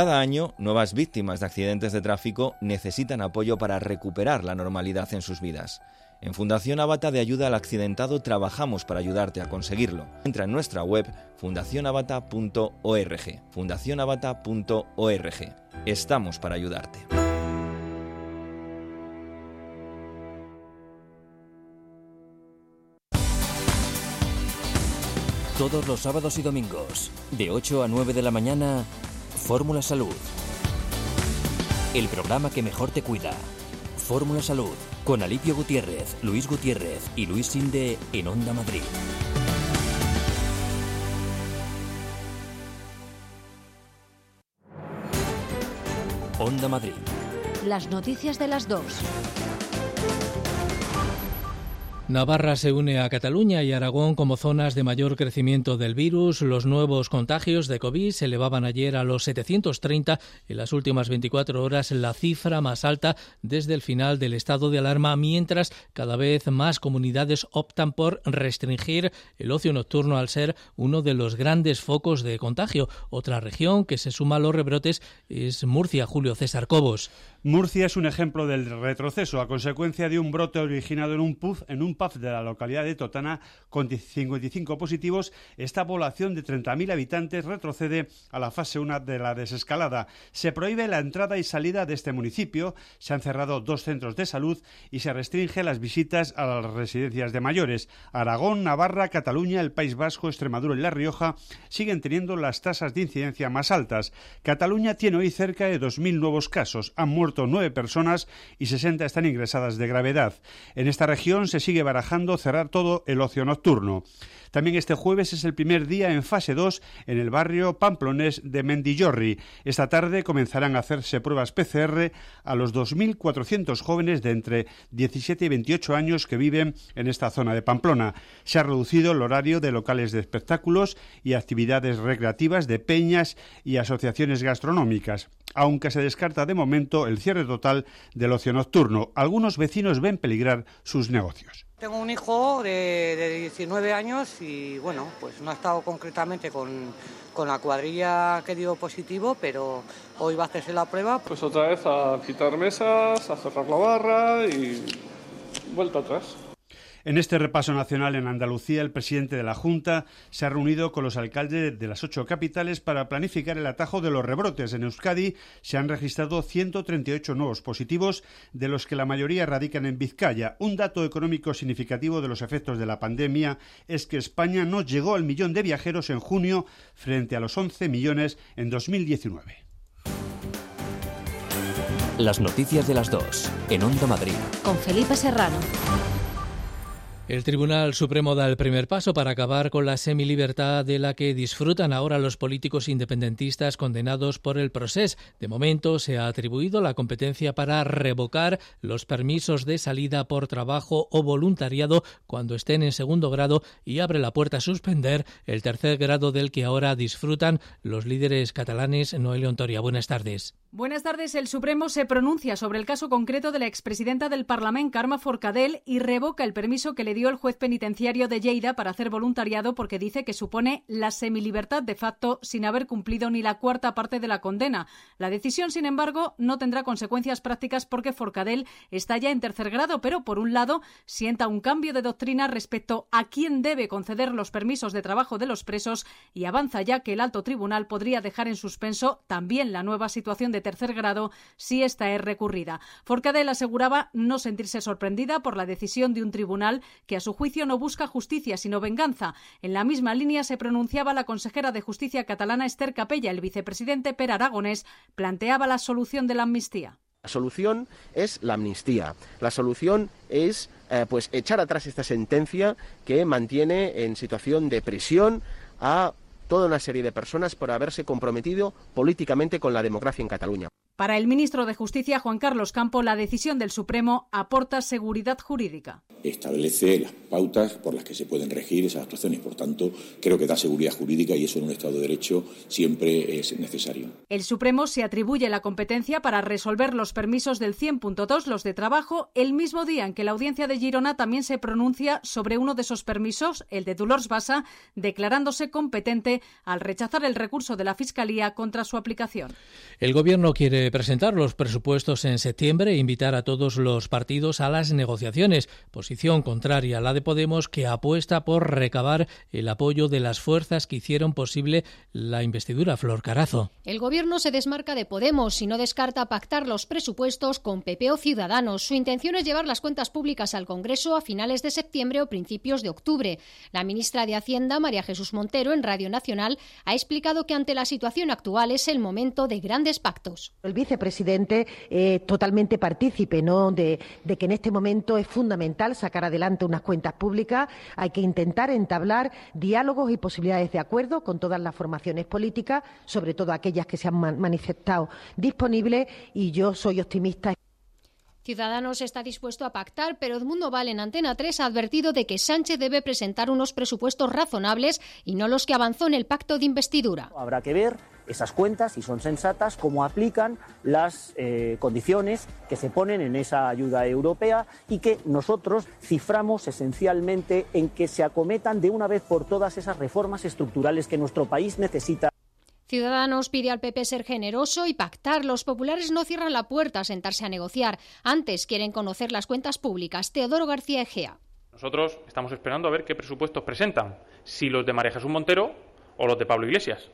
Cada año, nuevas víctimas de accidentes de tráfico necesitan apoyo para recuperar la normalidad en sus vidas. En Fundación Avata de Ayuda al Accidentado trabajamos para ayudarte a conseguirlo. Entra en nuestra web fundacionavata.org. fundacionavata.org. Estamos para ayudarte. Todos los sábados y domingos, de 8 a 9 de la mañana, Fórmula Salud. El programa que mejor te cuida. Fórmula Salud. Con Alipio Gutiérrez, Luis Gutiérrez y Luis Sinde en Onda Madrid. Onda Madrid. Las noticias de las dos. Navarra se une a Cataluña y Aragón como zonas de mayor crecimiento del virus. Los nuevos contagios de COVID se elevaban ayer a los 730 en las últimas 24 horas, la cifra más alta desde el final del estado de alarma, mientras cada vez más comunidades optan por restringir el ocio nocturno al ser uno de los grandes focos de contagio. Otra región que se suma a los rebrotes es Murcia, Julio César Cobos. Murcia es un ejemplo del retroceso a consecuencia de un brote originado en un pub en un pub de la localidad de Totana con 55 positivos. Esta población de 30.000 habitantes retrocede a la fase 1 de la desescalada. Se prohíbe la entrada y salida de este municipio, se han cerrado dos centros de salud y se restringe las visitas a las residencias de mayores. Aragón, Navarra, Cataluña, el País Vasco, Extremadura y La Rioja siguen teniendo las tasas de incidencia más altas. Cataluña tiene hoy cerca de 2.000 nuevos casos. Han muerto muerto nueve personas y 60 están ingresadas de gravedad. En esta región se sigue barajando cerrar todo el ocio nocturno. También este jueves es el primer día en fase 2 en el barrio pamplonés de Mendillorri. Esta tarde comenzarán a hacerse pruebas PCR a los 2.400 jóvenes de entre 17 y 28 años que viven en esta zona de Pamplona. Se ha reducido el horario de locales de espectáculos y actividades recreativas de peñas y asociaciones gastronómicas, aunque se descarta de momento el cierre total del ocio nocturno. Algunos vecinos ven peligrar sus negocios. Tengo un hijo de, 19 años y bueno, pues no ha estado concretamente con, con, la cuadrilla que dio positivo, pero hoy va a hacerse la prueba. Pues otra vez a quitar mesas, a cerrar la barra y vuelta atrás. En este repaso nacional en Andalucía, el presidente de la Junta se ha reunido con los alcaldes de las ocho capitales para planificar el atajo de los rebrotes. En Euskadi se han registrado 138 nuevos positivos, de los que la mayoría radican en Vizcaya. Un dato económico significativo de los efectos de la pandemia es que España no llegó al millón de viajeros en junio frente a los 11 millones en 2019. Las noticias de las dos, en Onda Madrid. Con Felipe Serrano. El Tribunal Supremo da el primer paso para acabar con la semilibertad de la que disfrutan ahora los políticos independentistas condenados por el proceso. De momento se ha atribuido la competencia para revocar los permisos de salida por trabajo o voluntariado cuando estén en segundo grado y abre la puerta a suspender el tercer grado del que ahora disfrutan los líderes catalanes. Noelio Ontoria, buenas tardes. Buenas tardes. El Supremo se pronuncia sobre el caso concreto de la expresidenta del Parlamento, Carma Forcadell, y revoca el permiso que le dio el juez penitenciario de Lleida para hacer voluntariado porque dice que supone la semilibertad de facto sin haber cumplido ni la cuarta parte de la condena. La decisión, sin embargo, no tendrá consecuencias prácticas porque Forcadell está ya en tercer grado, pero por un lado sienta un cambio de doctrina respecto a quién debe conceder los permisos de trabajo de los presos y avanza ya que el alto tribunal podría dejar en suspenso también la nueva situación de tercer grado si esta es recurrida. Forcadell aseguraba no sentirse sorprendida por la decisión de un tribunal que a su juicio no busca justicia sino venganza. En la misma línea se pronunciaba la consejera de Justicia catalana Esther Capella. El vicepresidente Per Aragonés planteaba la solución de la amnistía. La solución es la amnistía. La solución es eh, pues echar atrás esta sentencia que mantiene en situación de prisión a toda una serie de personas por haberse comprometido políticamente con la democracia en Cataluña. Para el ministro de Justicia, Juan Carlos Campo, la decisión del Supremo aporta seguridad jurídica. Establece las pautas por las que se pueden regir esas actuaciones. Por tanto, creo que da seguridad jurídica y eso en un Estado de Derecho siempre es necesario. El Supremo se atribuye la competencia para resolver los permisos del 100.2, los de trabajo, el mismo día en que la audiencia de Girona también se pronuncia sobre uno de esos permisos, el de Dolors Bassa, declarándose competente al rechazar el recurso de la Fiscalía contra su aplicación. El Gobierno quiere presentar los presupuestos en septiembre e invitar a todos los partidos a las negociaciones, posición contraria a la de Podemos que apuesta por recabar el apoyo de las fuerzas que hicieron posible la investidura Flor Carazo. El gobierno se desmarca de Podemos y no descarta pactar los presupuestos con PP o Ciudadanos. Su intención es llevar las cuentas públicas al Congreso a finales de septiembre o principios de octubre. La ministra de Hacienda, María Jesús Montero, en Radio Nacional, ha explicado que ante la situación actual es el momento de grandes pactos vicepresidente eh, totalmente partícipe ¿no? de, que en este momento es fundamental sacar adelante unas cuentas públicas. Hay que intentar entablar diálogos y posibilidades de acuerdo con todas las formaciones políticas, sobre todo aquellas que se han manifestado disponibles, y yo soy optimista. Ciudadanos está dispuesto a pactar, pero Edmundo Val en Antena 3 ha advertido de que Sánchez debe presentar unos presupuestos razonables y no los que avanzó en el pacto de investidura. Habrá que ver esas cuentas, si son sensatas, cómo aplican las eh, condiciones que se ponen en esa ayuda europea y que nosotros ciframos esencialmente en que se acometan de una vez por todas esas reformas estructurales que nuestro país necesita. Ciudadanos pide al PP ser generoso y pactar. Los populares no cierran la puerta a sentarse a negociar. Antes quieren conocer las cuentas públicas. Teodoro García Egea. Nosotros estamos esperando a ver qué presupuestos presentan, si los de María Jesús Montero o los de Pablo Iglesias.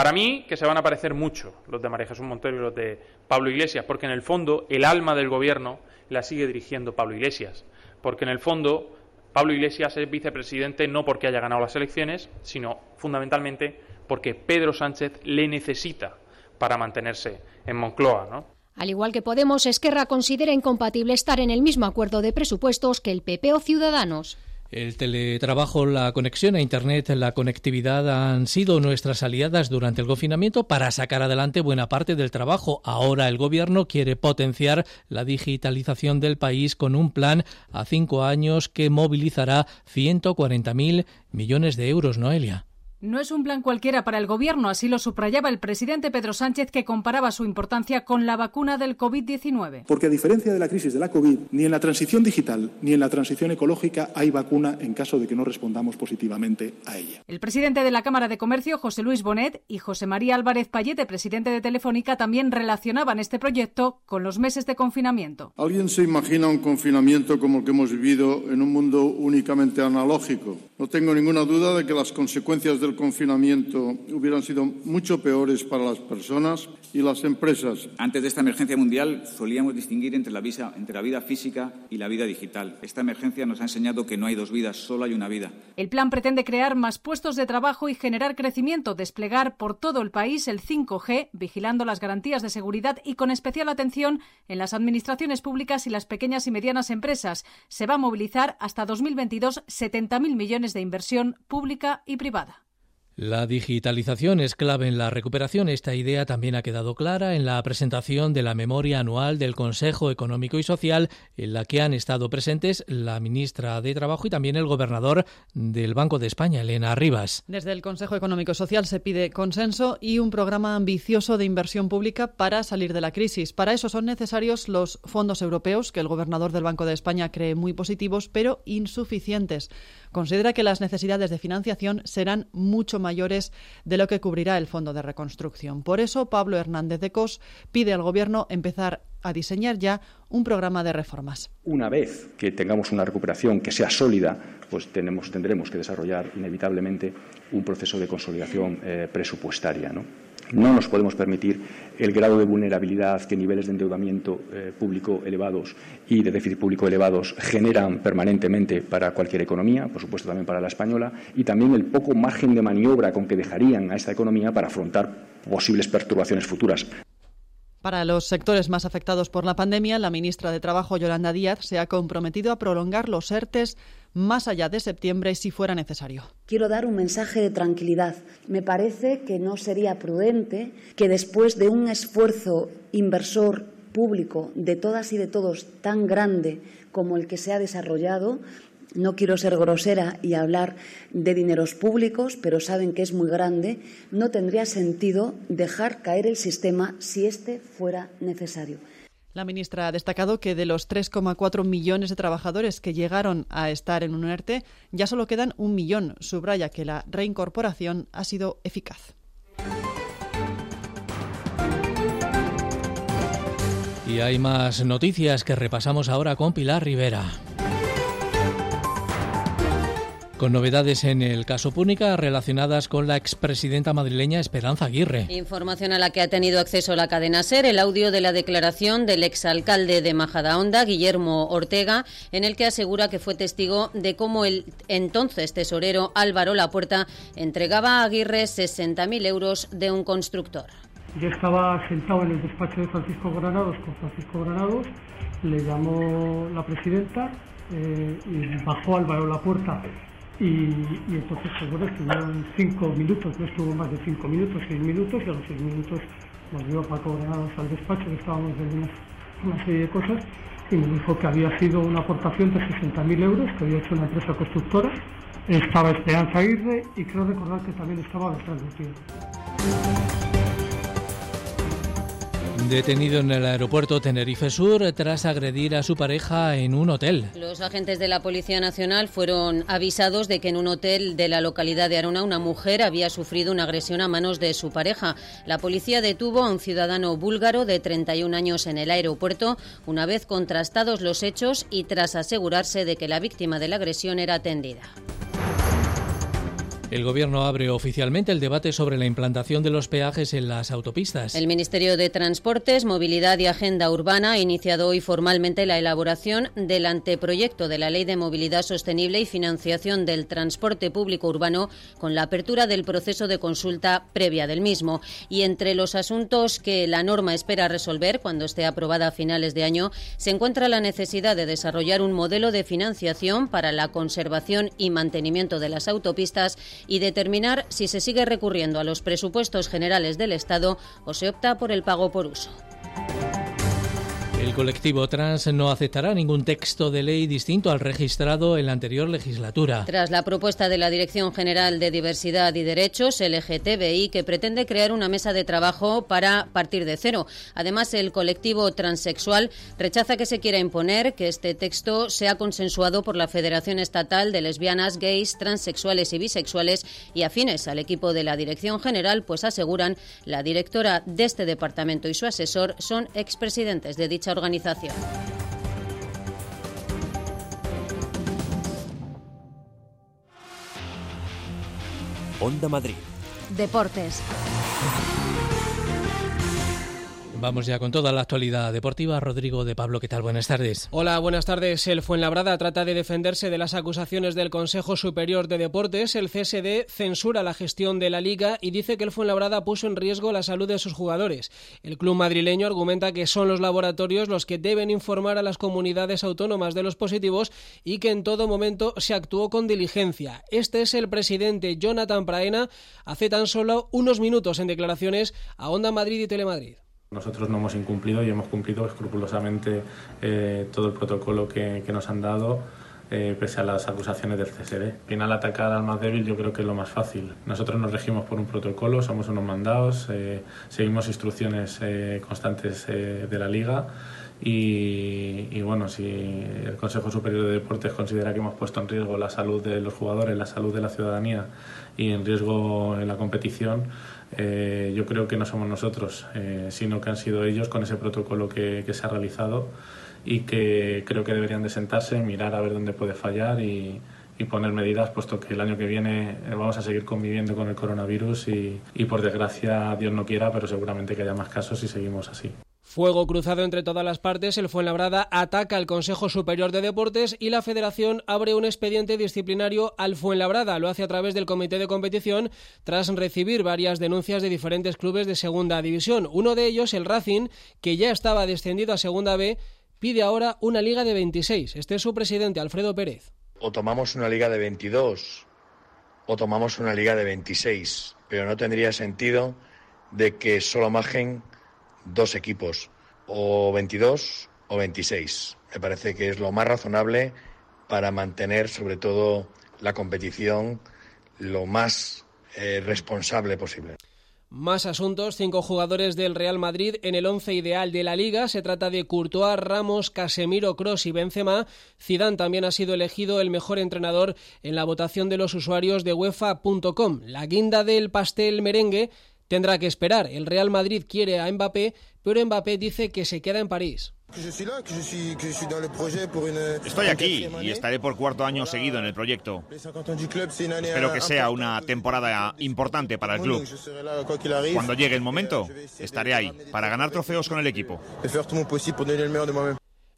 Para mí, que se van a parecer mucho los de María Jesús Montero y los de Pablo Iglesias, porque en el fondo el alma del gobierno la sigue dirigiendo Pablo Iglesias. Porque en el fondo Pablo Iglesias es vicepresidente no porque haya ganado las elecciones, sino fundamentalmente porque Pedro Sánchez le necesita para mantenerse en Moncloa, ¿no? Al igual que Podemos, Esquerra considera incompatible estar en el mismo acuerdo de presupuestos que el PP o Ciudadanos. El teletrabajo, la conexión a Internet, la conectividad han sido nuestras aliadas durante el confinamiento para sacar adelante buena parte del trabajo. Ahora el Gobierno quiere potenciar la digitalización del país con un plan a cinco años que movilizará 140.000 millones de euros, Noelia. No es un plan cualquiera para el Gobierno, así lo subrayaba el presidente Pedro Sánchez, que comparaba su importancia con la vacuna del COVID-19. Porque a diferencia de la crisis de la COVID, ni en la transición digital ni en la transición ecológica hay vacuna en caso de que no respondamos positivamente a ella. El presidente de la Cámara de Comercio, José Luis Bonet, y José María Álvarez Payete, presidente de Telefónica, también relacionaban este proyecto con los meses de confinamiento. ¿Alguien se imagina un confinamiento como el que hemos vivido en un mundo únicamente analógico? No tengo ninguna duda de que las consecuencias del confinamiento hubieran sido mucho peores para las personas y las empresas. Antes de esta emergencia mundial solíamos distinguir entre la, vida, entre la vida física y la vida digital. Esta emergencia nos ha enseñado que no hay dos vidas, solo hay una vida. El plan pretende crear más puestos de trabajo y generar crecimiento, desplegar por todo el país el 5G, vigilando las garantías de seguridad y con especial atención en las administraciones públicas y las pequeñas y medianas empresas. Se va a movilizar hasta 2022 70.000 millones de inversión pública y privada. La digitalización es clave en la recuperación. Esta idea también ha quedado clara en la presentación de la memoria anual del Consejo Económico y Social, en la que han estado presentes la ministra de Trabajo y también el gobernador del Banco de España, Elena Rivas. Desde el Consejo Económico y Social se pide consenso y un programa ambicioso de inversión pública para salir de la crisis. Para eso son necesarios los fondos europeos, que el gobernador del Banco de España cree muy positivos, pero insuficientes considera que las necesidades de financiación serán mucho mayores de lo que cubrirá el Fondo de Reconstrucción. Por eso, Pablo Hernández de Cos pide al Gobierno empezar a diseñar ya un programa de reformas. Una vez que tengamos una recuperación que sea sólida, pues tenemos, tendremos que desarrollar inevitablemente un proceso de consolidación eh, presupuestaria. ¿no? No nos podemos permitir el grado de vulnerabilidad que niveles de endeudamiento eh, público elevados y de déficit público elevados generan permanentemente para cualquier economía, por supuesto también para la española, y también el poco margen de maniobra con que dejarían a esta economía para afrontar posibles perturbaciones futuras. Para los sectores más afectados por la pandemia, la ministra de Trabajo, Yolanda Díaz, se ha comprometido a prolongar los ERTES más allá de septiembre si fuera necesario. Quiero dar un mensaje de tranquilidad. Me parece que no sería prudente que después de un esfuerzo inversor público de todas y de todos tan grande como el que se ha desarrollado, no quiero ser grosera y hablar de dineros públicos, pero saben que es muy grande. No tendría sentido dejar caer el sistema si este fuera necesario. La ministra ha destacado que de los 3,4 millones de trabajadores que llegaron a estar en un ERTE, ya solo quedan un millón. Subraya que la reincorporación ha sido eficaz. Y hay más noticias que repasamos ahora con Pilar Rivera. Con novedades en el caso Púnica relacionadas con la expresidenta madrileña Esperanza Aguirre. Información a la que ha tenido acceso la cadena SER, el audio de la declaración del exalcalde de Majadahonda, Guillermo Ortega, en el que asegura que fue testigo de cómo el entonces tesorero Álvaro Lapuerta entregaba a Aguirre 60.000 euros de un constructor. Yo estaba sentado en el despacho de Francisco Granados con Francisco Granados, le llamó la presidenta eh, y bajó Álvaro Lapuerta y, entonces, pues bueno, estuvieron cinco minutos, no estuvo más de cinco minutos, seis minutos, y a los seis minutos dio Paco Granados al despacho, que estábamos viendo una, serie de cosas, y me dijo que había sido una aportación de 60.000 euros que había hecho una empresa constructora. Estaba Esperanza Aguirre y creo recordar que también estaba de Tiempo. Detenido en el aeropuerto Tenerife Sur tras agredir a su pareja en un hotel. Los agentes de la Policía Nacional fueron avisados de que en un hotel de la localidad de Arona una mujer había sufrido una agresión a manos de su pareja. La policía detuvo a un ciudadano búlgaro de 31 años en el aeropuerto una vez contrastados los hechos y tras asegurarse de que la víctima de la agresión era atendida. El Gobierno abre oficialmente el debate sobre la implantación de los peajes en las autopistas. El Ministerio de Transportes, Movilidad y Agenda Urbana ha iniciado hoy formalmente la elaboración del anteproyecto de la Ley de Movilidad Sostenible y Financiación del Transporte Público Urbano con la apertura del proceso de consulta previa del mismo. Y entre los asuntos que la norma espera resolver cuando esté aprobada a finales de año se encuentra la necesidad de desarrollar un modelo de financiación para la conservación y mantenimiento de las autopistas y determinar si se sigue recurriendo a los presupuestos generales del Estado o se opta por el pago por uso. El colectivo trans no aceptará ningún texto de ley distinto al registrado en la anterior legislatura. Tras la propuesta de la Dirección General de Diversidad y Derechos, LGTBI, que pretende crear una mesa de trabajo para partir de cero. Además, el colectivo transexual rechaza que se quiera imponer que este texto sea consensuado por la Federación Estatal de Lesbianas, Gays, Transexuales y Bisexuales y afines al equipo de la Dirección General, pues aseguran la directora de este departamento y su asesor son expresidentes de dicha organización. Onda Madrid. Deportes. Vamos ya con toda la actualidad deportiva. Rodrigo de Pablo, ¿qué tal? Buenas tardes. Hola, buenas tardes. El Fuenlabrada trata de defenderse de las acusaciones del Consejo Superior de Deportes. El CSD censura la gestión de la liga y dice que el Fuenlabrada puso en riesgo la salud de sus jugadores. El club madrileño argumenta que son los laboratorios los que deben informar a las comunidades autónomas de los positivos y que en todo momento se actuó con diligencia. Este es el presidente Jonathan Praena hace tan solo unos minutos en declaraciones a Onda Madrid y Telemadrid. Nosotros no hemos incumplido y hemos cumplido escrupulosamente eh, todo el protocolo que, nos han dado. Eh, pese a las acusaciones del CSD. Al final, atacar al más débil yo creo que es lo más fácil. Nosotros nos regimos por un protocolo, somos unos mandados, eh, seguimos instrucciones eh, constantes de la Liga y, y, bueno, si el Consejo Superior de Deportes considera que hemos puesto en riesgo la salud de los jugadores, la salud de la ciudadanía y en riesgo en la competición, eh, yo creo que no somos nosotros, eh, sino que han sido ellos con ese protocolo que, se ha realizado y que creo que deberían de sentarse, mirar a ver dónde puede fallar y, poner medidas, puesto que el año que viene vamos a seguir conviviendo con el coronavirus y, y por desgracia, Dios no quiera, pero seguramente que haya más casos si seguimos así. Fuego cruzado entre todas las partes, el Fuenlabrada ataca al Consejo Superior de Deportes y la Federación abre un expediente disciplinario al Fuenlabrada. Lo hace a través del Comité de Competición tras recibir varias denuncias de diferentes clubes de Segunda División. Uno de ellos, el Racing, que ya estaba descendido a Segunda B, pide ahora una liga de 26. Este es su presidente, Alfredo Pérez. O tomamos una liga de 22 o tomamos una liga de 26, pero no tendría sentido de que solo majen dos equipos, o 22 o 26. Me parece que es lo más razonable para mantener sobre todo la competición lo más eh, responsable posible. Más asuntos, cinco jugadores del Real Madrid en el once ideal de la Liga. Se trata de Courtois, Ramos, Casemiro, Cross y Benzema. Zidane también ha sido elegido el mejor entrenador en la votación de los usuarios de UEFA.com. La guinda del pastel merengue tendrá que esperar. El Real Madrid quiere a Mbappé, pero Mbappé dice que se queda en París. Estoy aquí y estaré por cuarto año seguido en el proyecto. Espero que sea una temporada importante para el club. Cuando llegue el momento, estaré ahí para ganar trofeos con el equipo.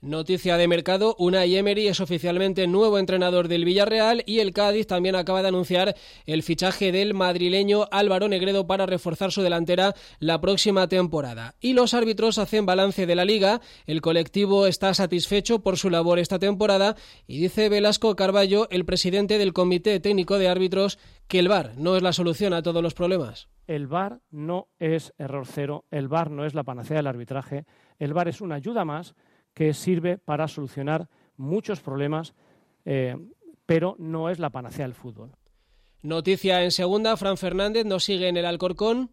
Noticia de mercado, Unai Emery es oficialmente nuevo entrenador del Villarreal y el Cádiz también acaba de anunciar el fichaje del madrileño Álvaro Negredo para reforzar su delantera la próxima temporada. Y los árbitros hacen balance de la liga, el colectivo está satisfecho por su labor esta temporada y dice Velasco Carballo, el presidente del Comité Técnico de Árbitros, que el VAR no es la solución a todos los problemas. El VAR no es error cero, el VAR no es la panacea del arbitraje, el VAR es una ayuda más que sirve para solucionar muchos problemas, eh, pero no es la panacea del fútbol. Noticia en segunda, Fran Fernández nos sigue en el Alcorcón.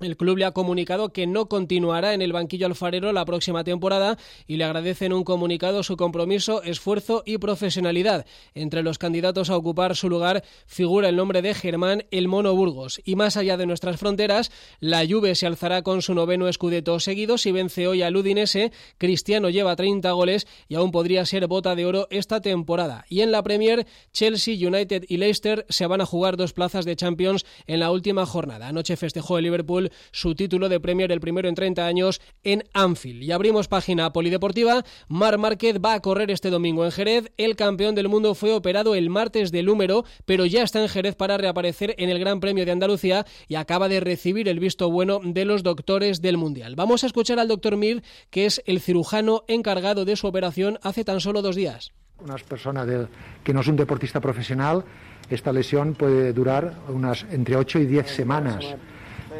El club le ha comunicado que no continuará en el banquillo alfarero la próxima temporada y le agradece en un comunicado su compromiso, esfuerzo y profesionalidad. Entre los candidatos a ocupar su lugar figura el nombre de Germán El Mono Burgos. Y más allá de nuestras fronteras, la Juve se alzará con su noveno escudeto seguido si vence hoy al Udinese. Cristiano lleva 30 goles y aún podría ser bota de oro esta temporada. Y en la Premier, Chelsea, United y Leicester se van a jugar dos plazas de Champions en la última jornada. Anoche festejó el Liverpool su título de Premier, el primero en 30 años, en Anfield. Y abrimos página polideportiva. Mar Márquez va a correr este domingo en Jerez. El campeón del mundo fue operado el martes del húmero, pero ya está en Jerez para reaparecer en el Gran Premio de Andalucía y acaba de recibir el visto bueno de los doctores del Mundial. Vamos a escuchar al doctor Mir, que es el cirujano encargado de su operación hace tan solo dos días. Una persona que no es un deportista profesional, esta lesión puede durar unas entre 8 y 10 semanas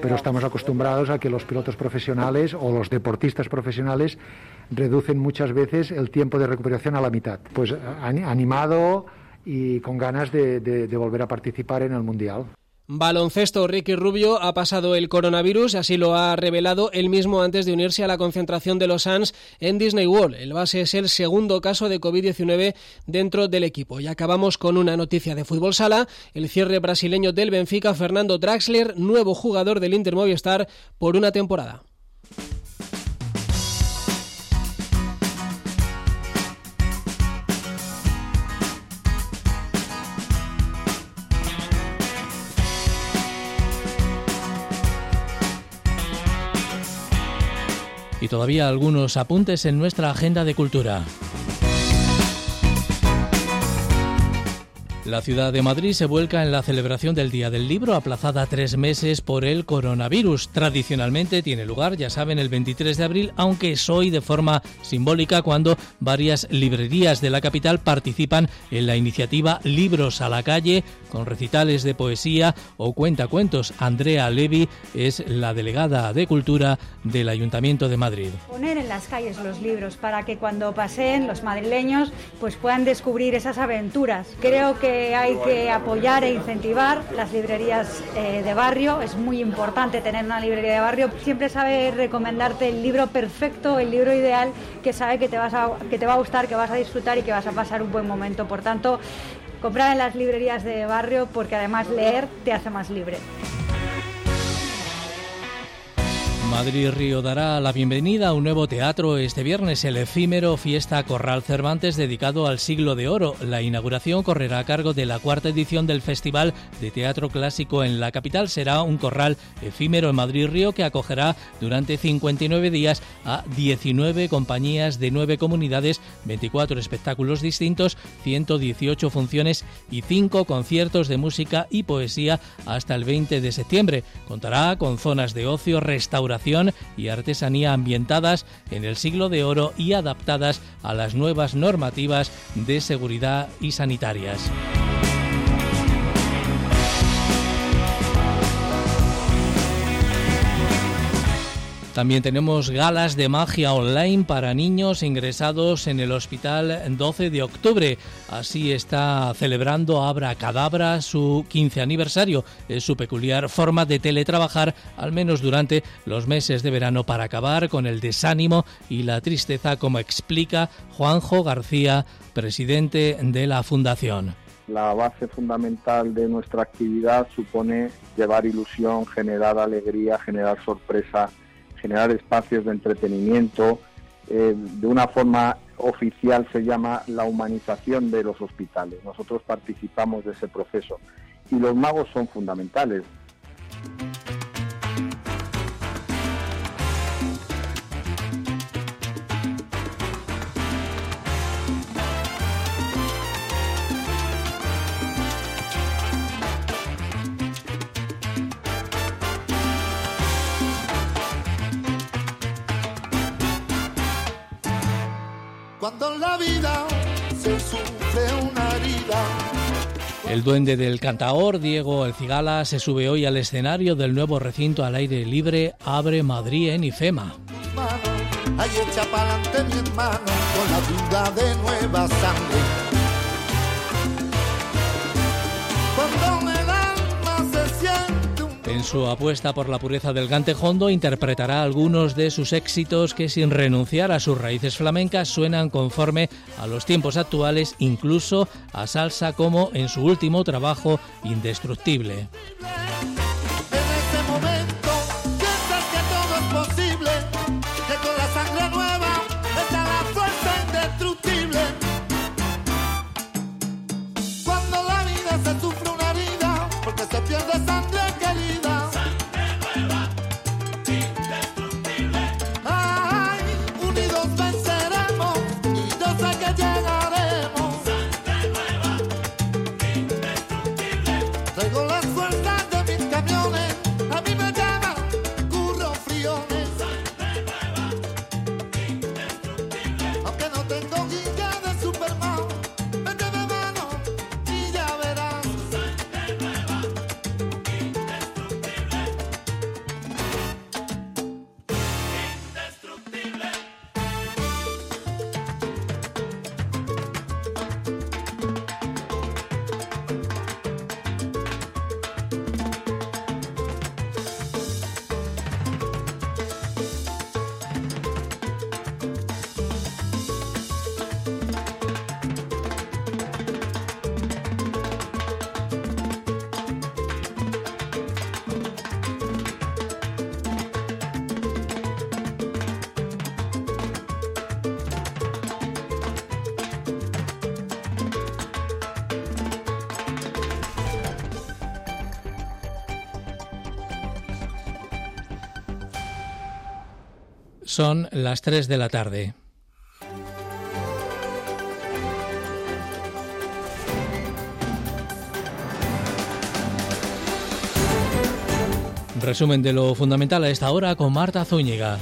pero estamos acostumbrados a que los pilotos profesionales o los deportistas profesionales reducen muchas veces el tiempo de recuperación a la mitad. Pues animado y con ganas de, de volver a participar en el Mundial. Baloncesto, Ricky Rubio ha pasado el coronavirus, así lo ha revelado él mismo antes de unirse a la concentración de los Suns en Disney World. El base es el segundo caso de COVID-19 dentro del equipo. Y acabamos con una noticia de fútbol sala. El cierre brasileño del Benfica, Fernando Draxler, nuevo jugador del Inter Movistar por una temporada. Todavía algunos apuntes en nuestra agenda de cultura. La ciudad de Madrid se vuelca en la celebración del Día del Libro, aplazada tres meses por el coronavirus. Tradicionalmente tiene lugar, ya saben, el 23 de abril, aunque es hoy de forma simbólica cuando varias librerías de la capital participan en la iniciativa Libros a la calle, con recitales de poesía o cuentacuentos. Andrea Levi es la delegada de Cultura del Ayuntamiento de Madrid. Poner en las calles los libros para que cuando paseen los madrileños pues puedan descubrir esas aventuras. Creo que hay que apoyar e incentivar las librerías eh, de barrio. Es muy importante tener una librería de barrio. Siempre sabe recomendarte el libro perfecto, el libro ideal, que sabe que te, que te va a gustar, que vas a disfrutar y que vas a pasar un buen momento. Por tanto, comprar en las librerías de barrio porque además leer te hace más libre. Madrid Río dará la bienvenida a un nuevo teatro este viernes, el efímero Fiesta Corral Cervantes dedicado al siglo de oro. La inauguración correrá a cargo de la cuarta edición del Festival de Teatro Clásico en la capital. Será un corral efímero en Madrid Río que acogerá durante 59 días a 19 compañías de 9 comunidades, 24 espectáculos distintos, 118 funciones y 5 conciertos de música y poesía hasta el 20 de septiembre. Contará con zonas de ocio, restauración, y artesanía ambientadas en el siglo de oro y adaptadas a las nuevas normativas de seguridad y sanitarias. También tenemos galas de magia online para niños ingresados en el hospital 12 de octubre. Así está celebrando Abra Cadabra su 15 aniversario. Es su peculiar forma de teletrabajar, al menos durante los meses de verano, para acabar con el desánimo y la tristeza, como explica Juanjo García, presidente de la Fundación. La base fundamental de nuestra actividad supone llevar ilusión, generar alegría, generar sorpresa generar espacios de entretenimiento. Eh, de una forma oficial se llama la humanización de los hospitales. Nosotros participamos de ese proceso y los magos son fundamentales. Cuando la vida se sufre una herida. El duende del cantaor, Diego El Cigala, se sube hoy al escenario del nuevo recinto al aire libre Abre Madrid en IFEMA. En su apuesta por la pureza del gante hondo interpretará algunos de sus éxitos que sin renunciar a sus raíces flamencas suenan conforme a los tiempos actuales, incluso a salsa como en su último trabajo Indestructible. Son las 3 de la tarde. Resumen de lo fundamental a esta hora con Marta Zúñiga.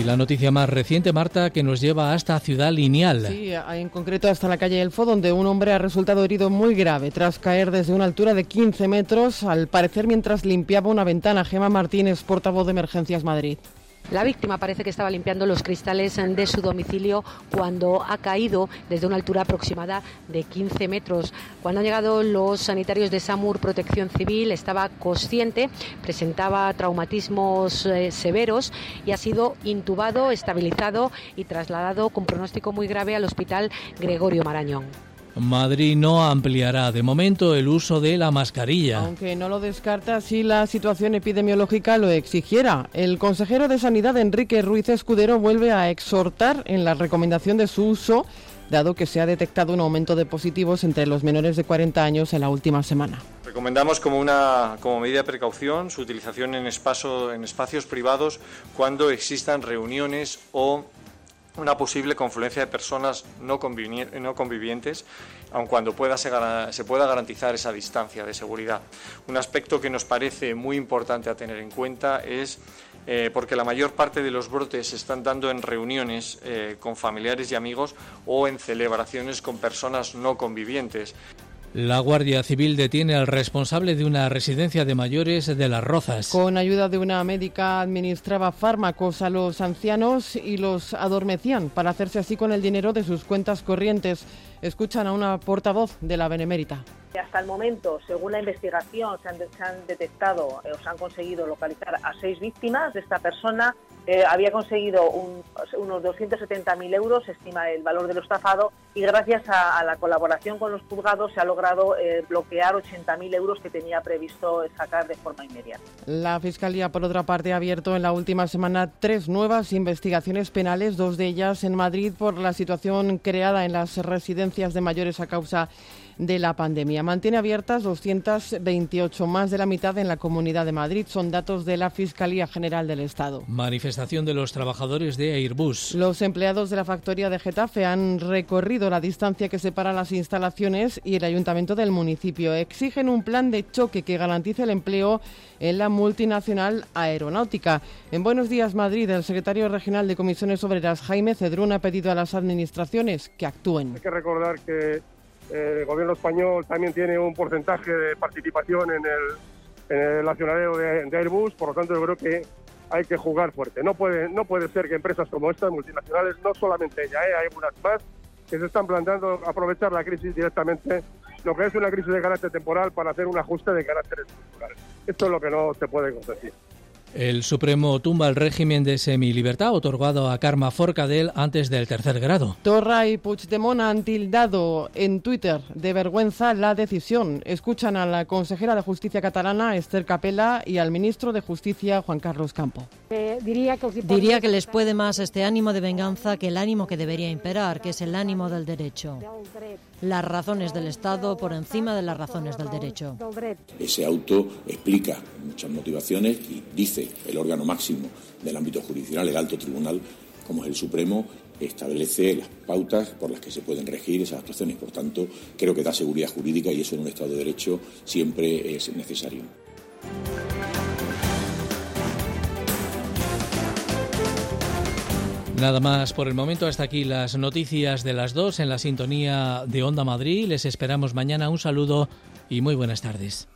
Y la noticia más reciente, Marta, que nos lleva hasta Ciudad Lineal. Sí, en concreto hasta la calle Elfo, donde un hombre ha resultado herido muy grave tras caer desde una altura de 15 metros, al parecer mientras limpiaba una ventana. Gema Martínez, portavoz de Emergencias Madrid. La víctima parece que estaba limpiando los cristales de su domicilio cuando ha caído desde una altura aproximada de 15 metros. Cuando han llegado los sanitarios de SAMUR Protección Civil estaba consciente, presentaba traumatismos eh, severos y ha sido intubado, estabilizado y trasladado con pronóstico muy grave al Hospital Gregorio Marañón. Madrid no ampliará de momento el uso de la mascarilla. Aunque no lo descarta si la situación epidemiológica lo exigiera. El consejero de Sanidad, Enrique Ruiz Escudero, vuelve a exhortar en la recomendación de su uso, dado que se ha detectado un aumento de positivos entre los menores de 40 años en la última semana. Recomendamos como, una, como medida de precaución su utilización en, espacio, en espacios privados cuando existan reuniones o una posible confluencia de personas no, convivientes, aun cuando se, pueda garantizar esa distancia de seguridad. Un aspecto que nos parece muy importante a tener en cuenta es eh, porque la mayor parte de los brotes se están dando en reuniones eh, con familiares y amigos o en celebraciones con personas no convivientes. La Guardia Civil detiene al responsable de una residencia de mayores de Las Rozas. Con ayuda de una médica administraba fármacos a los ancianos y los adormecían para hacerse así con el dinero de sus cuentas corrientes. Escuchan a una portavoz de la Benemérita. Hasta el momento, según la investigación, se han, detectado eh, o se han conseguido localizar a seis víctimas de esta persona eh, había conseguido unos 270.000 euros, estima el valor de lo estafado, y gracias a, la colaboración con los juzgados se ha logrado eh, bloquear 80.000 euros que tenía previsto sacar de forma inmediata. La Fiscalía, por otra parte, ha abierto en la última semana tres nuevas investigaciones penales, dos de ellas en Madrid por la situación creada en las residencias de mayores a causa de la pandemia. Mantiene abiertas 228, más de la mitad en la Comunidad de Madrid. Son datos de la Fiscalía General del Estado. Manifestación de los trabajadores de Airbus. Los empleados de la factoría de Getafe han recorrido la distancia que separa las instalaciones y el ayuntamiento del municipio. Exigen un plan de choque que garantice el empleo en la multinacional aeronáutica. En Buenos Días Madrid, el secretario regional de Comisiones Obreras, Jaime Cedrún, ha pedido a las administraciones que actúen. Hay que recordar que el gobierno español también tiene un porcentaje de participación en el, en el accionario de, Airbus, por lo tanto yo creo que hay que jugar fuerte. No puede, no puede ser que empresas como estas, multinacionales, no solamente ella, ¿eh? hay algunas más, que se están planteando aprovechar la crisis directamente lo que es una crisis de carácter temporal para hacer un ajuste de carácter estructural. Esto es lo que no se puede consentir. El Supremo tumba el régimen de semilibertad otorgado a Karma Forcadell antes del tercer grado. Torra y Puigdemont han tildado en Twitter de vergüenza la decisión. Escuchan a la consejera de Justicia catalana, Esther Capella, y al ministro de Justicia, Juan Carlos Campo. diría, que, diría que les puede más este ánimo de venganza que el ánimo que debería imperar, que es el ánimo del derecho. Las razones del Estado por encima de las razones del derecho. Ese auto explica muchas motivaciones y dice el órgano máximo del ámbito jurisdiccional, el alto tribunal, como es el Supremo, establece las pautas por las que se pueden regir esas actuaciones. Por tanto, creo que da seguridad jurídica y eso en un Estado de Derecho siempre es necesario. Nada más por el momento. Hasta aquí las noticias de las dos en la sintonía de Onda Madrid. Les esperamos mañana. Un saludo y muy buenas tardes.